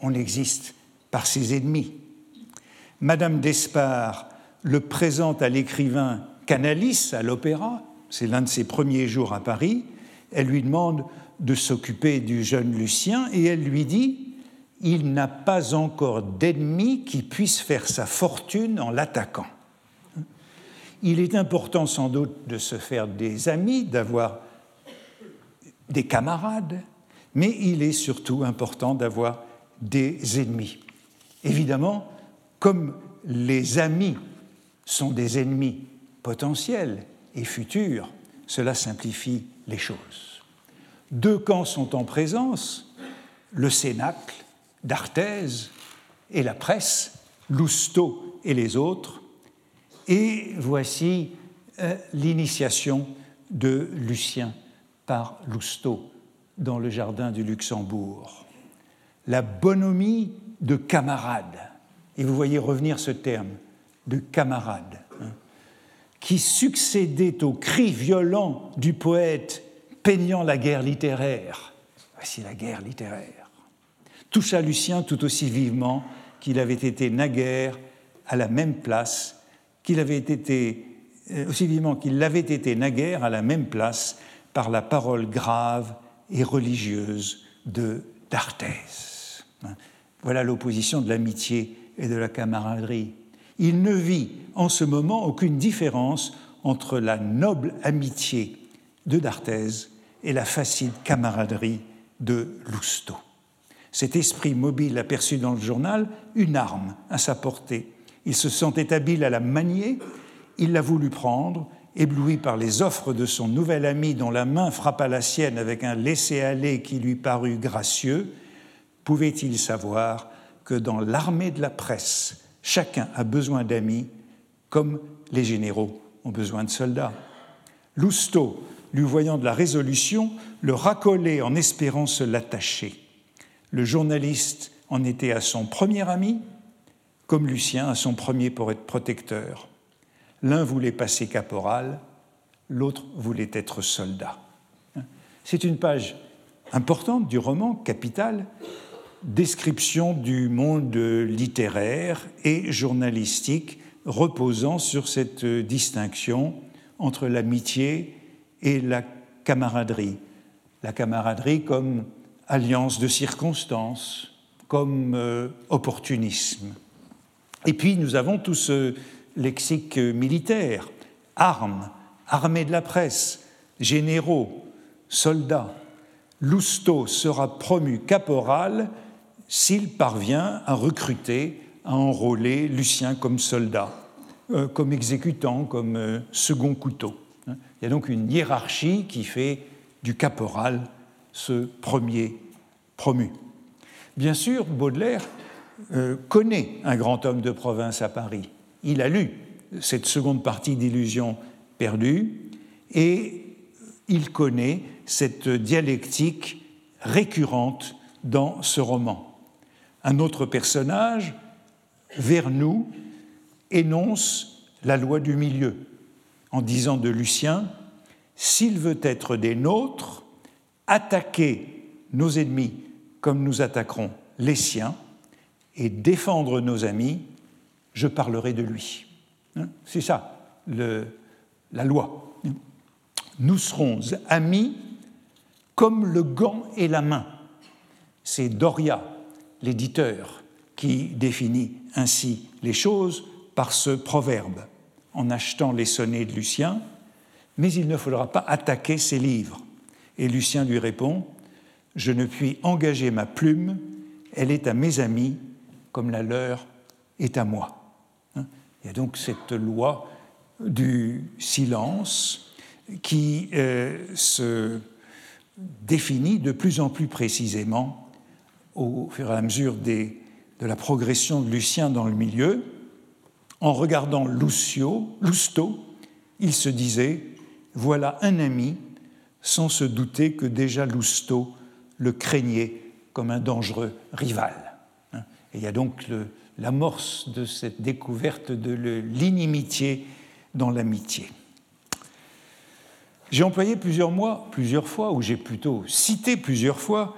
On existe par ses ennemis. Madame d'Espard le présente à l'écrivain Canalis à l'opéra, c'est l'un de ses premiers jours à Paris. Elle lui demande de s'occuper du jeune Lucien et elle lui dit Il n'a pas encore d'ennemi qui puisse faire sa fortune en l'attaquant. Il est important sans doute de se faire des amis, d'avoir des camarades, mais il est surtout important d'avoir des ennemis. Évidemment, comme les amis sont des ennemis potentiels et futurs, cela simplifie les choses. Deux camps sont en présence, le Cénacle d'Arthez et la presse, Lousteau et les autres, et voici euh, l'initiation de Lucien par Lousteau dans le jardin du Luxembourg. La bonhomie de camarade, et vous voyez revenir ce terme, de camarade, hein, qui succédait au cri violent du poète peignant la guerre littéraire. Voici la guerre littéraire. Toucha Lucien tout aussi vivement qu'il avait été naguère à la même place, qu'il avait été euh, aussi vivement qu'il l'avait été naguère à la même place par la parole grave et religieuse de d'Arthès. Voilà l'opposition de l'amitié et de la camaraderie. Il ne vit en ce moment aucune différence entre la noble amitié de d'Arthez et la facile camaraderie de Lousteau. Cet esprit mobile aperçut dans le journal une arme à sa portée. Il se sentait habile à la manier, il l'a voulu prendre, ébloui par les offres de son nouvel ami dont la main frappa la sienne avec un laisser-aller qui lui parut gracieux, pouvait-il savoir que dans l'armée de la presse, chacun a besoin d'amis comme les généraux ont besoin de soldats? Lousteau, lui voyant de la résolution, le racolait en espérant se l'attacher. Le journaliste en était à son premier ami, comme Lucien à son premier protecteur. L'un voulait passer caporal, l'autre voulait être soldat. C'est une page importante du roman, capitale, description du monde littéraire et journalistique reposant sur cette distinction entre l'amitié et la camaraderie. La camaraderie comme alliance de circonstances, comme euh, opportunisme. Et puis nous avons tout ce lexique militaire, armes, armée de la presse, généraux, soldats. Lousteau sera promu caporal s'il parvient à recruter, à enrôler Lucien comme soldat, euh, comme exécutant, comme euh, second couteau. Il y a donc une hiérarchie qui fait du caporal ce premier promu. Bien sûr, Baudelaire euh, connaît un grand homme de province à Paris. Il a lu cette seconde partie d'Illusion perdue et il connaît cette dialectique récurrente dans ce roman un autre personnage, vers nous, énonce la loi du milieu en disant de Lucien, s'il veut être des nôtres, attaquer nos ennemis comme nous attaquerons les siens et défendre nos amis, je parlerai de lui. Hein, c'est ça, la loi. Nous serons amis comme le gant et la main. C'est Doria l'éditeur qui définit ainsi les choses par ce proverbe en achetant les sonnets de Lucien, mais il ne faudra pas attaquer ses livres. Et Lucien lui répond Je ne puis engager ma plume, elle est à mes amis comme la leur est à moi. Hein? Il y a donc cette loi du silence, qui se définit de plus en plus précisément au fur et à mesure de la progression de Lucien dans le milieu. En regardant Lucio, Lousteau, il se disait Voilà un ami, sans se douter que déjà Lousteau le craignait comme un dangereux rival. Il y a donc l'amorce de cette découverte de l'inimitié dans l'amitié. J'ai employé plusieurs mois, plusieurs fois, ou j'ai plutôt cité plusieurs fois,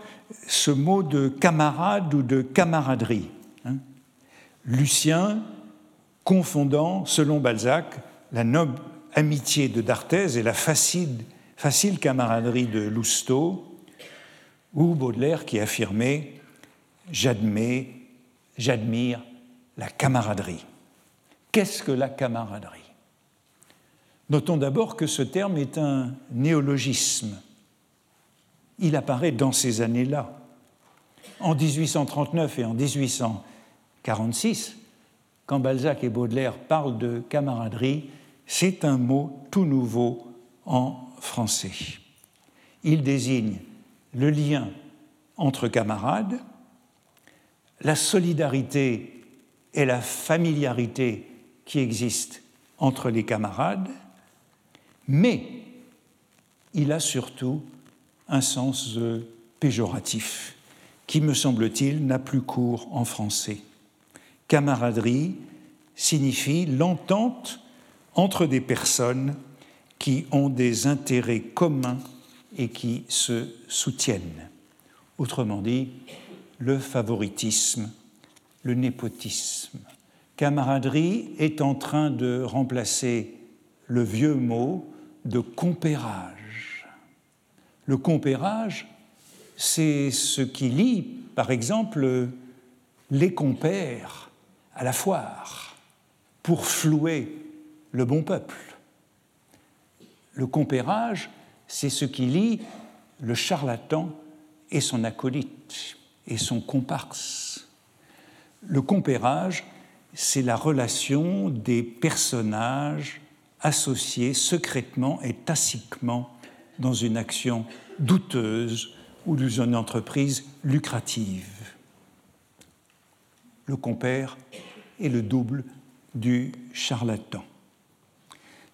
ce mot de camarade ou de camaraderie. Hein. Lucien, confondant, selon Balzac, la noble amitié de d'Arthez et la facile, facile camaraderie de Lousteau, ou Baudelaire qui affirmait J'admets, j'admire la camaraderie. Qu'est-ce que la camaraderie? Notons d'abord que ce terme est un néologisme. Il apparaît dans ces années-là. En 1839 et en 1846, quand Balzac et Baudelaire parlent de camaraderie, c'est un mot tout nouveau en français. Il désigne le lien entre camarades, la solidarité et la familiarité qui existent entre les camarades, mais il a surtout un sens péjoratif qui, me semble-t-il, n'a plus cours en français. Camaraderie signifie l'entente entre des personnes qui ont des intérêts communs et qui se soutiennent. Autrement dit, le favoritisme, le népotisme. Camaraderie est en train de remplacer le vieux mot de compérage. Le compérage, c'est ce qui lie, par exemple, les compères à la foire pour flouer le bon peuple. Le compérage, c'est ce qui lie le charlatan et son acolyte et son comparse. Le compérage, c'est la relation des personnages associés secrètement et tacitement dans une action douteuse ou dans une entreprise lucrative. Le compère est le double du charlatan.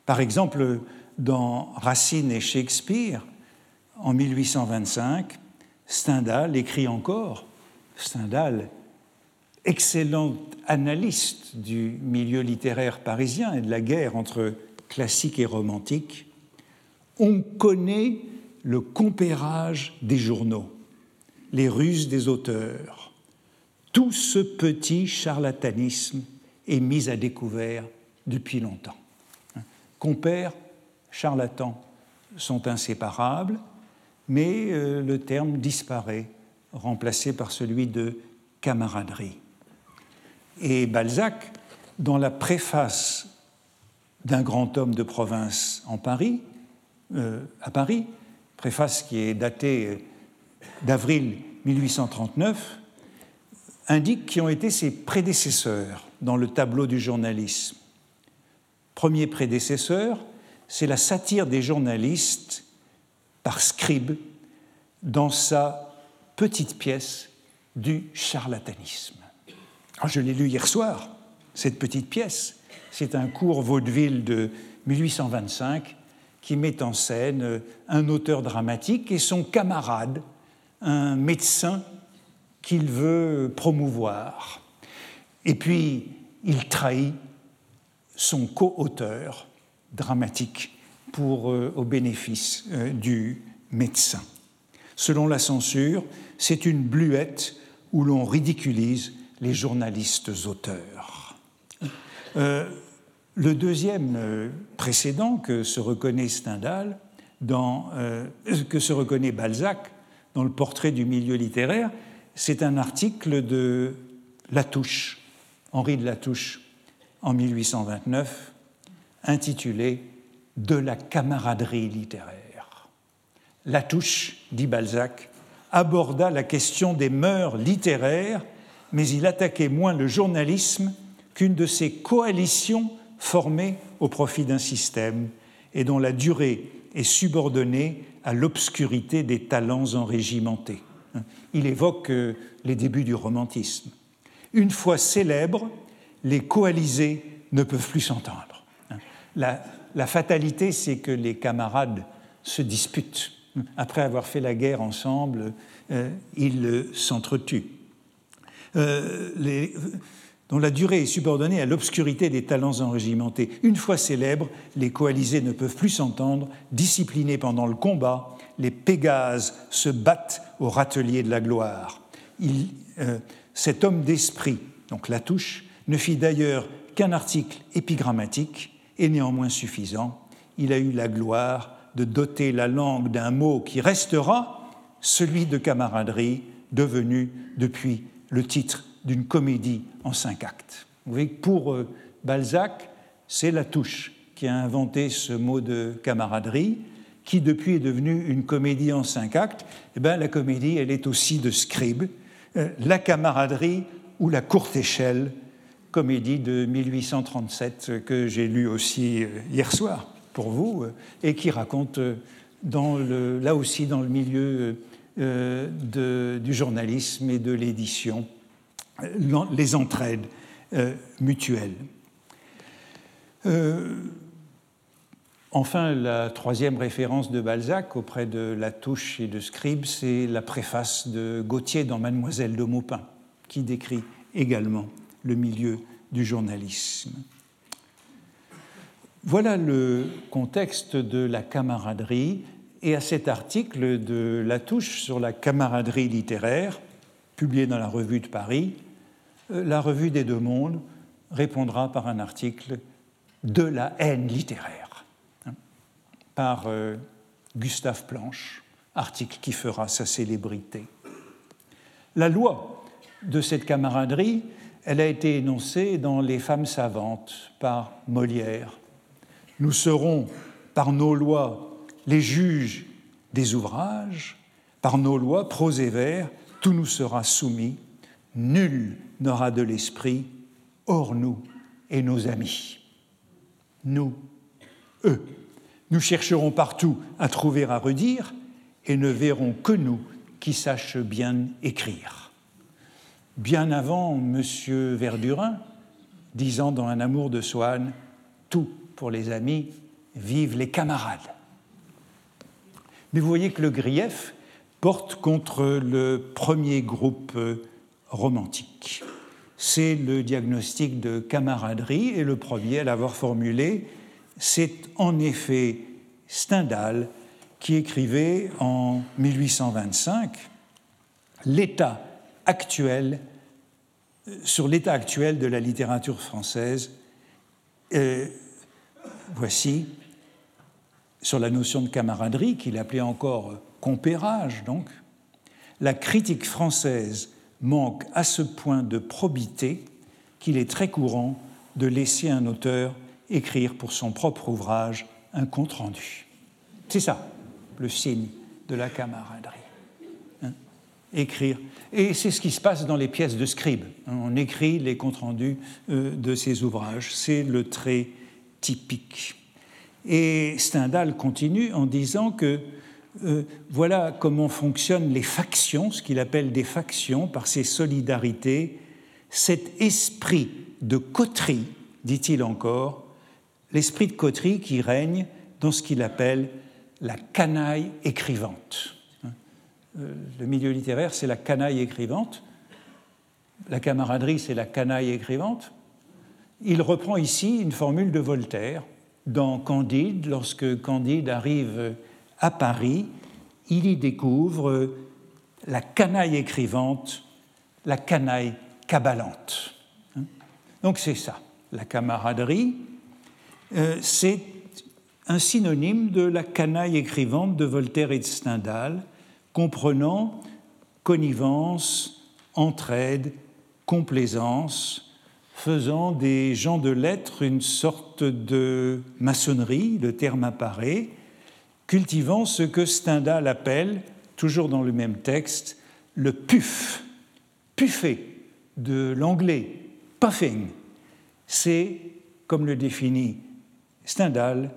Par exemple, dans Racine et Shakespeare, en 1825, Stendhal écrit encore, Stendhal, excellent analyste du milieu littéraire parisien et de la guerre entre classique et romantique, on connaît le compérage des journaux, les ruses des auteurs. Tout ce petit charlatanisme est mis à découvert depuis longtemps. Compère, charlatan sont inséparables, mais euh, le terme disparaît, remplacé par celui de camaraderie. Et Balzac, dans la préface d'un grand homme de province en Paris, euh, à Paris, préface qui est datée euh, d'avril 1839, indique qui ont été ses prédécesseurs dans le tableau du journalisme. Premier prédécesseur, c'est la satire des journalistes par Scribe dans sa petite pièce du charlatanisme. je l'ai lu hier soir, cette petite pièce. C'est un court vaudeville de 1825 qui met en scène un auteur dramatique et son camarade, un médecin qu'il veut promouvoir. Et puis, il trahit son co-auteur dramatique pour, euh, au bénéfice euh, du médecin. Selon la censure, c'est une bluette où l'on ridiculise les journalistes auteurs. Euh, le deuxième précédent que se reconnaît Stendhal, dans, que se reconnaît Balzac dans le portrait du milieu littéraire, c'est un article de Latouche, Henri de Latouche, en 1829, intitulé De la camaraderie littéraire. Latouche, dit Balzac, aborda la question des mœurs littéraires, mais il attaquait moins le journalisme qu'une de ces coalitions formées au profit d'un système et dont la durée est subordonnée à l'obscurité des talents enrégimentés. Il évoque euh, les débuts du romantisme. Une fois célèbres, les coalisés ne peuvent plus s'entendre. La, fatalité, c'est que les camarades se disputent. Après avoir fait la guerre ensemble, euh, ils s'entretuent. Euh, dont la durée est subordonnée à l'obscurité des talents enrégimentés. Une fois célèbres, les coalisés ne peuvent plus s'entendre, disciplinés pendant le combat, les Pégases se battent au râtelier de la gloire. Euh, cet homme d'esprit, donc Latouche, ne fit d'ailleurs qu'un article épigrammatique et néanmoins suffisant. Il a eu la gloire de doter la langue d'un mot qui restera celui de camaraderie, devenu depuis le titre d'une comédie en cinq actes. Vous voyez que pour euh, Balzac, c'est Latouche qui a inventé ce mot de camaraderie, qui depuis est devenu une comédie en cinq actes. Eh bien, la comédie, elle est aussi de Scribe, euh, la camaraderie ou la courte échelle, comédie de 1837 que j'ai lue aussi euh, hier soir pour vous et qui raconte le, là aussi dans le milieu du journalisme et de l'édition les entraides euh, mutuelles. Euh, enfin, la troisième référence de Balzac auprès de Latouche et de Scribe, c'est la préface de Gautier dans Mademoiselle de Maupin, qui décrit également le milieu du journalisme. Voilà le contexte de la camaraderie et à cet article de Latouche sur la camaraderie littéraire, publié dans la Revue de Paris, euh, la Revue des Deux Mondes répondra par un article de la haine littéraire, hein, par euh, Gustave Planche, article qui fera sa célébrité. La loi de cette camaraderie, elle a été énoncée dans Les femmes savantes par Molière. Nous serons, par nos lois, les juges des ouvrages, par nos lois, prose et vers, tout nous sera soumis, nul n'aura de l'esprit hors nous et nos amis. Nous, eux, nous chercherons partout à trouver à redire et ne verrons que nous qui sachent bien écrire. Bien avant M. Verdurin, disant dans Un amour de Swann, tout pour les amis, vive les camarades. Mais vous voyez que le grief porte contre le premier groupe romantique. C'est le diagnostic de camaraderie et le premier à l'avoir formulé, c'est en effet Stendhal qui écrivait en 1825 l'état actuel sur l'état actuel de la littérature française. Euh, voici sur la notion de camaraderie qu'il appelait encore compérage donc la critique française manque à ce point de probité qu'il est très courant de laisser un auteur écrire pour son propre ouvrage un compte-rendu. C'est ça, le signe de la camaraderie. Hein. écrire. Et c'est ce qui se passe dans les pièces de scribe. On écrit les comptes rendus euh, de ses ouvrages. C'est le trait typique. Et Stendhal continue en disant que euh, voilà comment fonctionnent les factions, ce qu'il appelle des factions, par ces solidarités, cet esprit de coterie, dit-il encore, l'esprit de coterie qui règne dans ce qu'il appelle la canaille écrivante. Euh, le milieu littéraire, c'est la canaille écrivante. La camaraderie, c'est la canaille écrivante. Il reprend ici une formule de Voltaire dans Candide, lorsque Candide arrive à Paris, il y découvre la canaille écrivante, la canaille cabalante. Donc c'est ça, la camaraderie, euh, c'est un synonyme de la canaille écrivante de Voltaire et de Stendhal, comprenant connivence, entraide, complaisance, faisant des gens de lettres une sorte de maçonnerie, le terme apparaît, cultivant ce que Stendhal appelle, toujours dans le même texte, le puff, puffer, de l'anglais puffing. C'est, comme le définit Stendhal,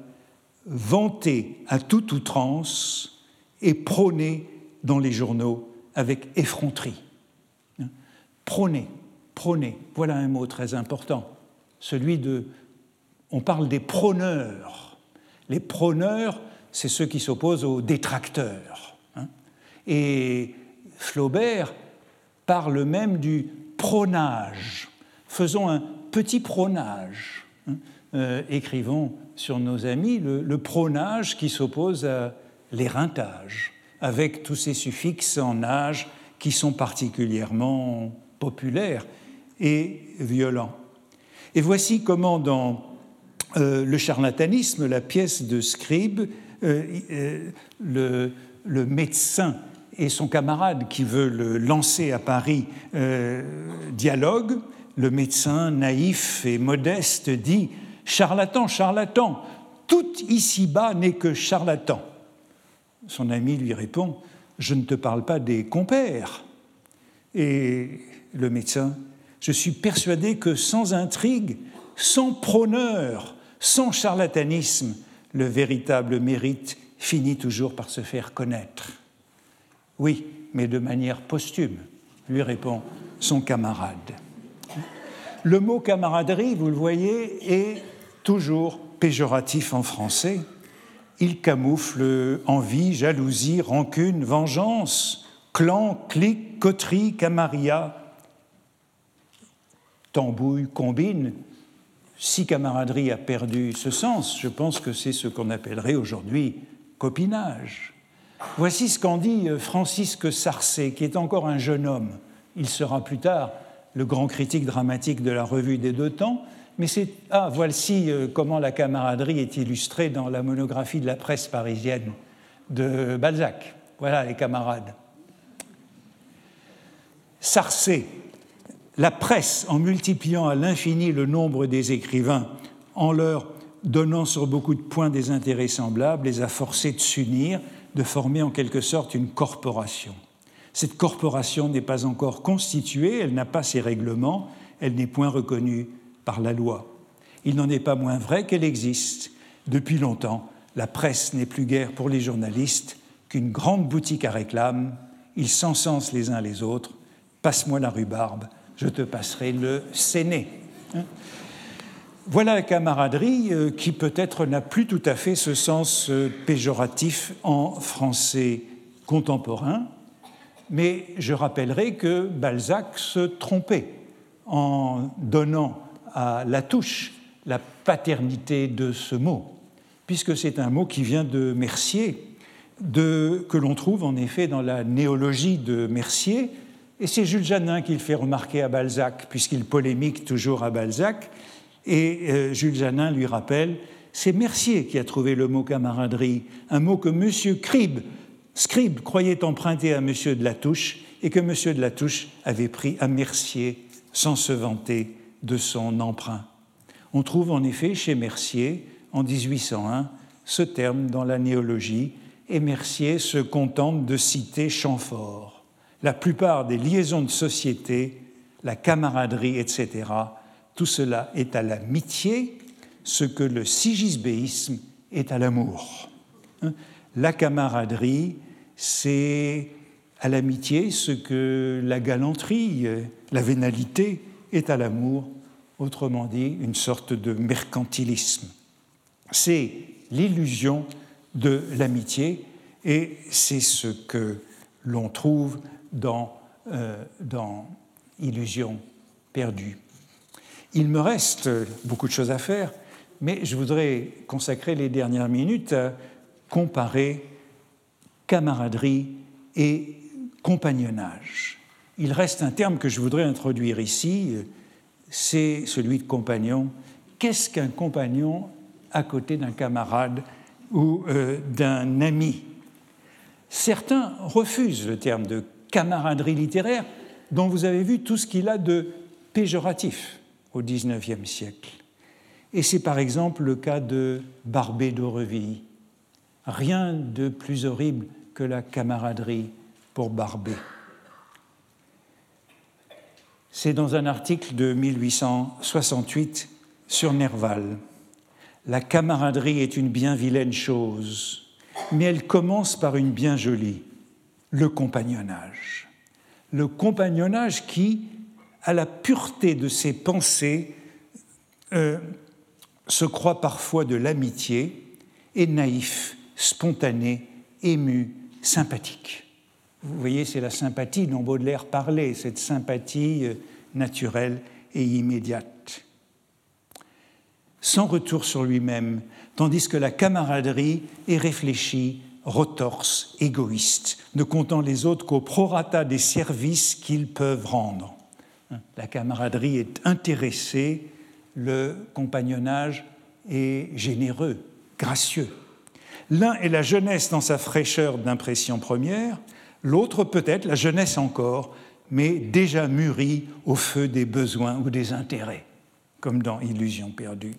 vanté à toute outrance et prôné dans les journaux avec effronterie. Prôné, prôné, voilà un mot très important, celui de... On parle des prôneurs. Les prôneurs, c'est ceux qui s'opposent aux détracteurs. Hein. Et Flaubert parle même du prônage. Faisons un petit prônage. Hein. Euh, écrivons sur nos amis le, prônage qui s'oppose à l'éreintage, avec tous ces suffixes en âge qui sont particulièrement populaires et violents. Et voici comment dans euh, le charlatanisme, la pièce de Scribe, euh, le, le, médecin et son camarade qui veut le lancer à Paris euh, dialogue. Le médecin, naïf et modeste, dit Charlatan, charlatan, tout ici-bas n'est que charlatan. Son ami lui répond Je ne te parle pas des compères. Et le médecin Je suis persuadé que sans intrigue, sans prôneur, sans charlatanisme, le véritable mérite finit toujours par se faire connaître. Oui, mais de manière posthume, lui répond son camarade. Le mot camaraderie, vous le voyez, est toujours péjoratif en français. Il camoufle envie, jalousie, rancune, vengeance, clan, clique, coterie, camarilla, tambouille, combine, si camaraderie a perdu ce sens, je pense que c'est ce qu'on appellerait aujourd'hui copinage. Voici ce qu'en dit euh, Francisque Sarcé, qui est encore un jeune homme. Il sera plus tard le grand critique dramatique de la revue des deux temps, mais c'est ah voici euh, comment la camaraderie est illustrée dans la monographie de la presse parisienne de Balzac. Voilà les camarades. Sarcé, la presse, en multipliant à l'infini le nombre des écrivains, en leur donnant sur beaucoup de points des intérêts semblables, les a forcés de s'unir, de former en quelque sorte une corporation. Cette corporation n'est pas encore constituée, elle n'a pas ses règlements, elle n'est point reconnue par la loi. Il n'en est pas moins vrai qu'elle existe. Depuis longtemps, la presse n'est plus guère pour les journalistes qu'une grande boutique à réclame. Ils s'encensent les uns les autres. Passe-moi la rhubarbe, je te passerai le séné. Hein? voilà la camaraderie euh, qui peut-être n'a plus tout à fait ce sens euh, péjoratif en français contemporain, mais je rappellerai que Balzac se trompait en donnant à la touche la paternité de ce mot, puisque c'est un mot qui vient de Mercier, que l'on trouve en effet dans la néologie de Mercier, et c'est Jules Janin qui le fait remarquer à Balzac, puisqu'il polémique toujours à Balzac. Et euh, Jules Janin lui rappelle c'est Mercier qui a trouvé le mot camaraderie, un mot que M. Scribe, Scribe croyait emprunter à M. de Latouche et que M. de Latouche avait pris à Mercier sans se vanter de son emprunt. On trouve en effet chez Mercier, en 1801, ce terme dans la néologie, et Mercier se contente de citer Chamfort la plupart des liaisons de société, la camaraderie, etc., tout cela est à l'amitié, ce que le sigisbéisme est à l'amour. Hein? La camaraderie, c'est à l'amitié ce que la galanterie, la vénalité est à l'amour, autrement dit, une sorte de mercantilisme. C'est l'illusion de l'amitié et c'est ce que l'on trouve dans, euh, dans Illusion perdue. Il me reste beaucoup de choses à faire, mais je voudrais consacrer les dernières minutes à comparer camaraderie et compagnonnage. Il reste un terme que je voudrais introduire ici, c'est celui de compagnon. Qu'est-ce qu'un compagnon à côté d'un camarade ou euh, d'un ami? Certains refusent le terme de camaraderie littéraire dont vous avez vu tout ce qu'il a de péjoratif au XIXe siècle. Et c'est par exemple le cas de Barbé d'Aurevilly. Rien de plus horrible que la camaraderie pour Barbé. C'est dans un article de 1868 sur Nerval. La camaraderie est une bien vilaine chose, mais elle commence par une bien jolie, le compagnonnage. Le compagnonnage qui, à la pureté de ses pensées, euh, se croit parfois de l'amitié, est naïf, spontané, ému, sympathique. Vous voyez, c'est la sympathie dont Baudelaire parlait, cette sympathie euh, naturelle et immédiate. Sans retour sur lui-même, tandis que la camaraderie est réfléchie, retorse, égoïste, ne comptant les autres qu'au prorata des services qu'ils peuvent rendre. La camaraderie est intéressée, le compagnonnage est généreux, gracieux. L'un est la jeunesse dans sa fraîcheur d'impression première, l'autre peut-être la jeunesse encore, mais déjà mûrie au feu des besoins ou des intérêts, comme dans Illusion perdue,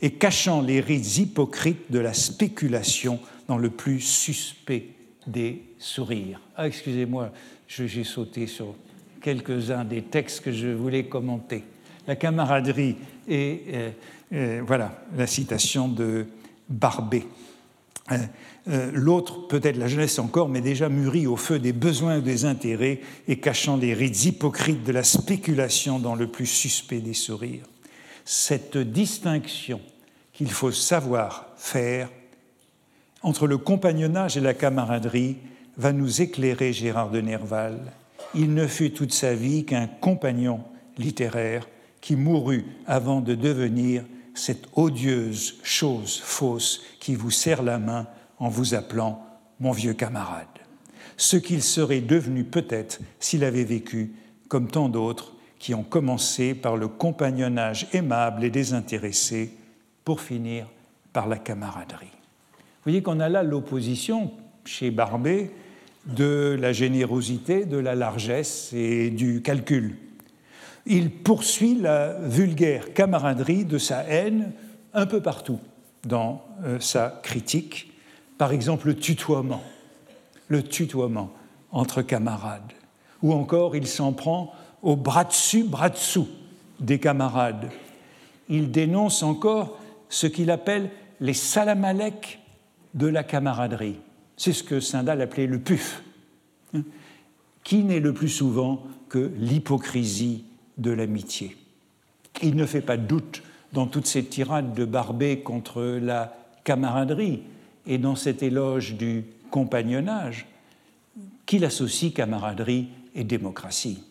et cachant les rites hypocrites de la spéculation dans le plus suspect des sourires. Ah, excusez-moi, j'ai sauté sur quelques-uns des textes que je voulais commenter. La camaraderie et euh, euh, voilà la citation de Barbet. Euh, l'autre, peut-être la jeunesse encore, mais déjà mûrie au feu des besoins et des intérêts et cachant les rites hypocrites de la spéculation dans le plus suspect des sourires. Cette distinction qu'il faut savoir faire entre le compagnonnage et la camaraderie va nous éclairer Gérard de Nerval. Il ne fut toute sa vie qu'un compagnon littéraire qui mourut avant de devenir cette odieuse chose fausse qui vous serre la main en vous appelant mon vieux camarade. Ce qu'il serait devenu peut-être s'il avait vécu comme tant d'autres qui ont commencé par le compagnonnage aimable et désintéressé pour finir par la camaraderie. Vous voyez qu'on a là l'opposition chez Barbet de la générosité, de la largesse et du calcul il poursuit la vulgaire camaraderie de sa haine un peu partout dans euh, sa critique. Par exemple, le tutoiement, le tutoiement entre camarades. Ou encore, il s'en prend au bras dessus, bras dessous des camarades. Il dénonce encore ce qu'il appelle les salamalek de la camaraderie. C'est ce que Stendhal appelait le puf, hein, qui n'est le plus souvent que l'hypocrisie de l'amitié. Il ne fait pas doute dans toutes ces tirades de Barbet contre la camaraderie et dans cet éloge du compagnonnage qu'il associe camaraderie et démocratie.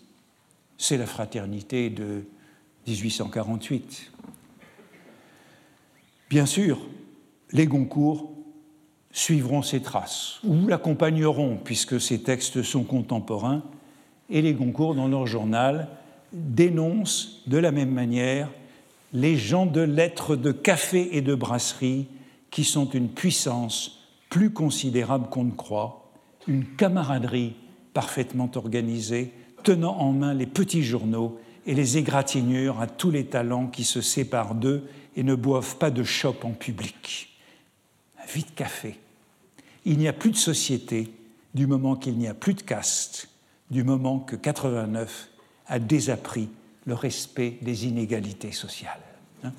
C'est la fraternité de 1848. Bien sûr, les Goncourt suivront ses traces ou l'accompagneront puisque ces textes sont contemporains et les Goncourt dans leur journal dénonce de la même manière les gens de lettres de café et de brasserie qui sont une puissance plus considérable qu'on ne croit, une camaraderie parfaitement organisée, tenant en main les petits journaux et les égratignures à tous les talents qui se séparent d'eux et ne boivent pas de chope en public. Un vide café. Il n'y a plus de société du moment qu'il n'y a plus de caste, du moment que 89 a désappris le respect des inégalités sociales. Hein.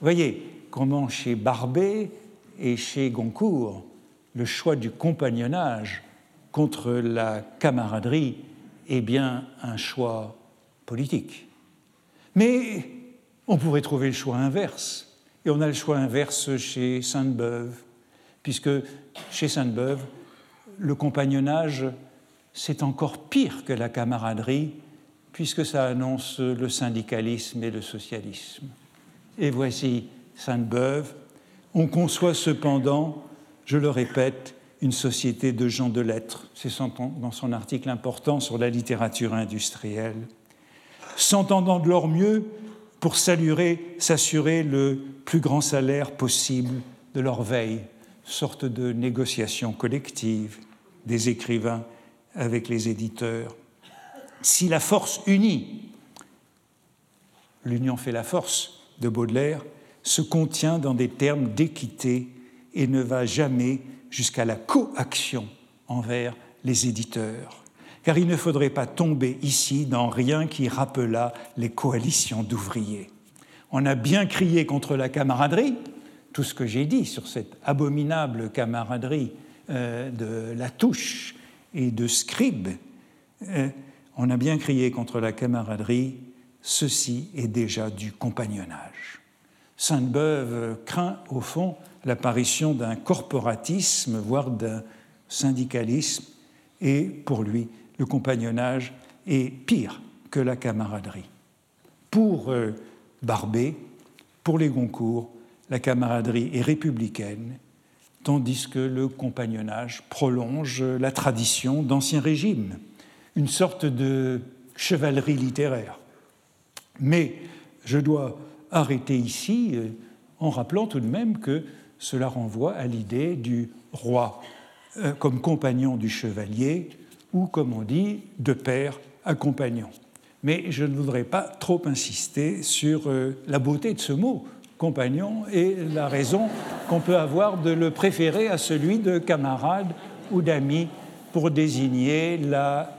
Voyez comment chez Barbet et chez Goncourt, le choix du compagnonnage contre la camaraderie est bien un choix politique. Mais on pourrait trouver le choix inverse. Et on a le choix inverse chez Sainte-Beuve, puisque chez Sainte-Beuve, le compagnonnage, c'est encore pire que la camaraderie, puisque ça annonce le syndicalisme et le socialisme. Et voici Sainte-Beuve. On conçoit cependant, je le répète, une société de gens de lettres. C'est dans son article important sur la littérature industrielle. S'entendant de leur mieux pour s'assurer le plus grand salaire possible de leur veille, sorte de négociation collective des écrivains avec les éditeurs si la force unie, l'union fait la force de Baudelaire, se contient dans des termes d'équité et ne va jamais jusqu'à la coaction envers les éditeurs. Car il ne faudrait pas tomber ici dans rien qui rappela les coalitions d'ouvriers. On a bien crié contre la camaraderie, tout ce que j'ai dit sur cette abominable camaraderie euh, de la touche et de scribe. Euh, on a bien crié contre la camaraderie, ceci est déjà du compagnonnage. Sainte-Beuve craint au fond l'apparition d'un corporatisme, voire d'un syndicalisme, et pour lui, le compagnonnage est pire que la camaraderie. Pour euh, Barbé, pour les Goncourt, la camaraderie est républicaine, tandis que le compagnonnage prolonge la tradition d'Ancien Régime, une sorte de chevalerie littéraire. Mais je dois arrêter ici euh, en rappelant tout de même que cela renvoie à l'idée du roi euh, comme compagnon du chevalier, ou comme on dit, de père à compagnon. Mais je ne voudrais pas trop insister sur euh, la beauté de ce mot, compagnon, et la raison qu'on peut avoir de le préférer à celui de camarade ou d'ami pour désigner la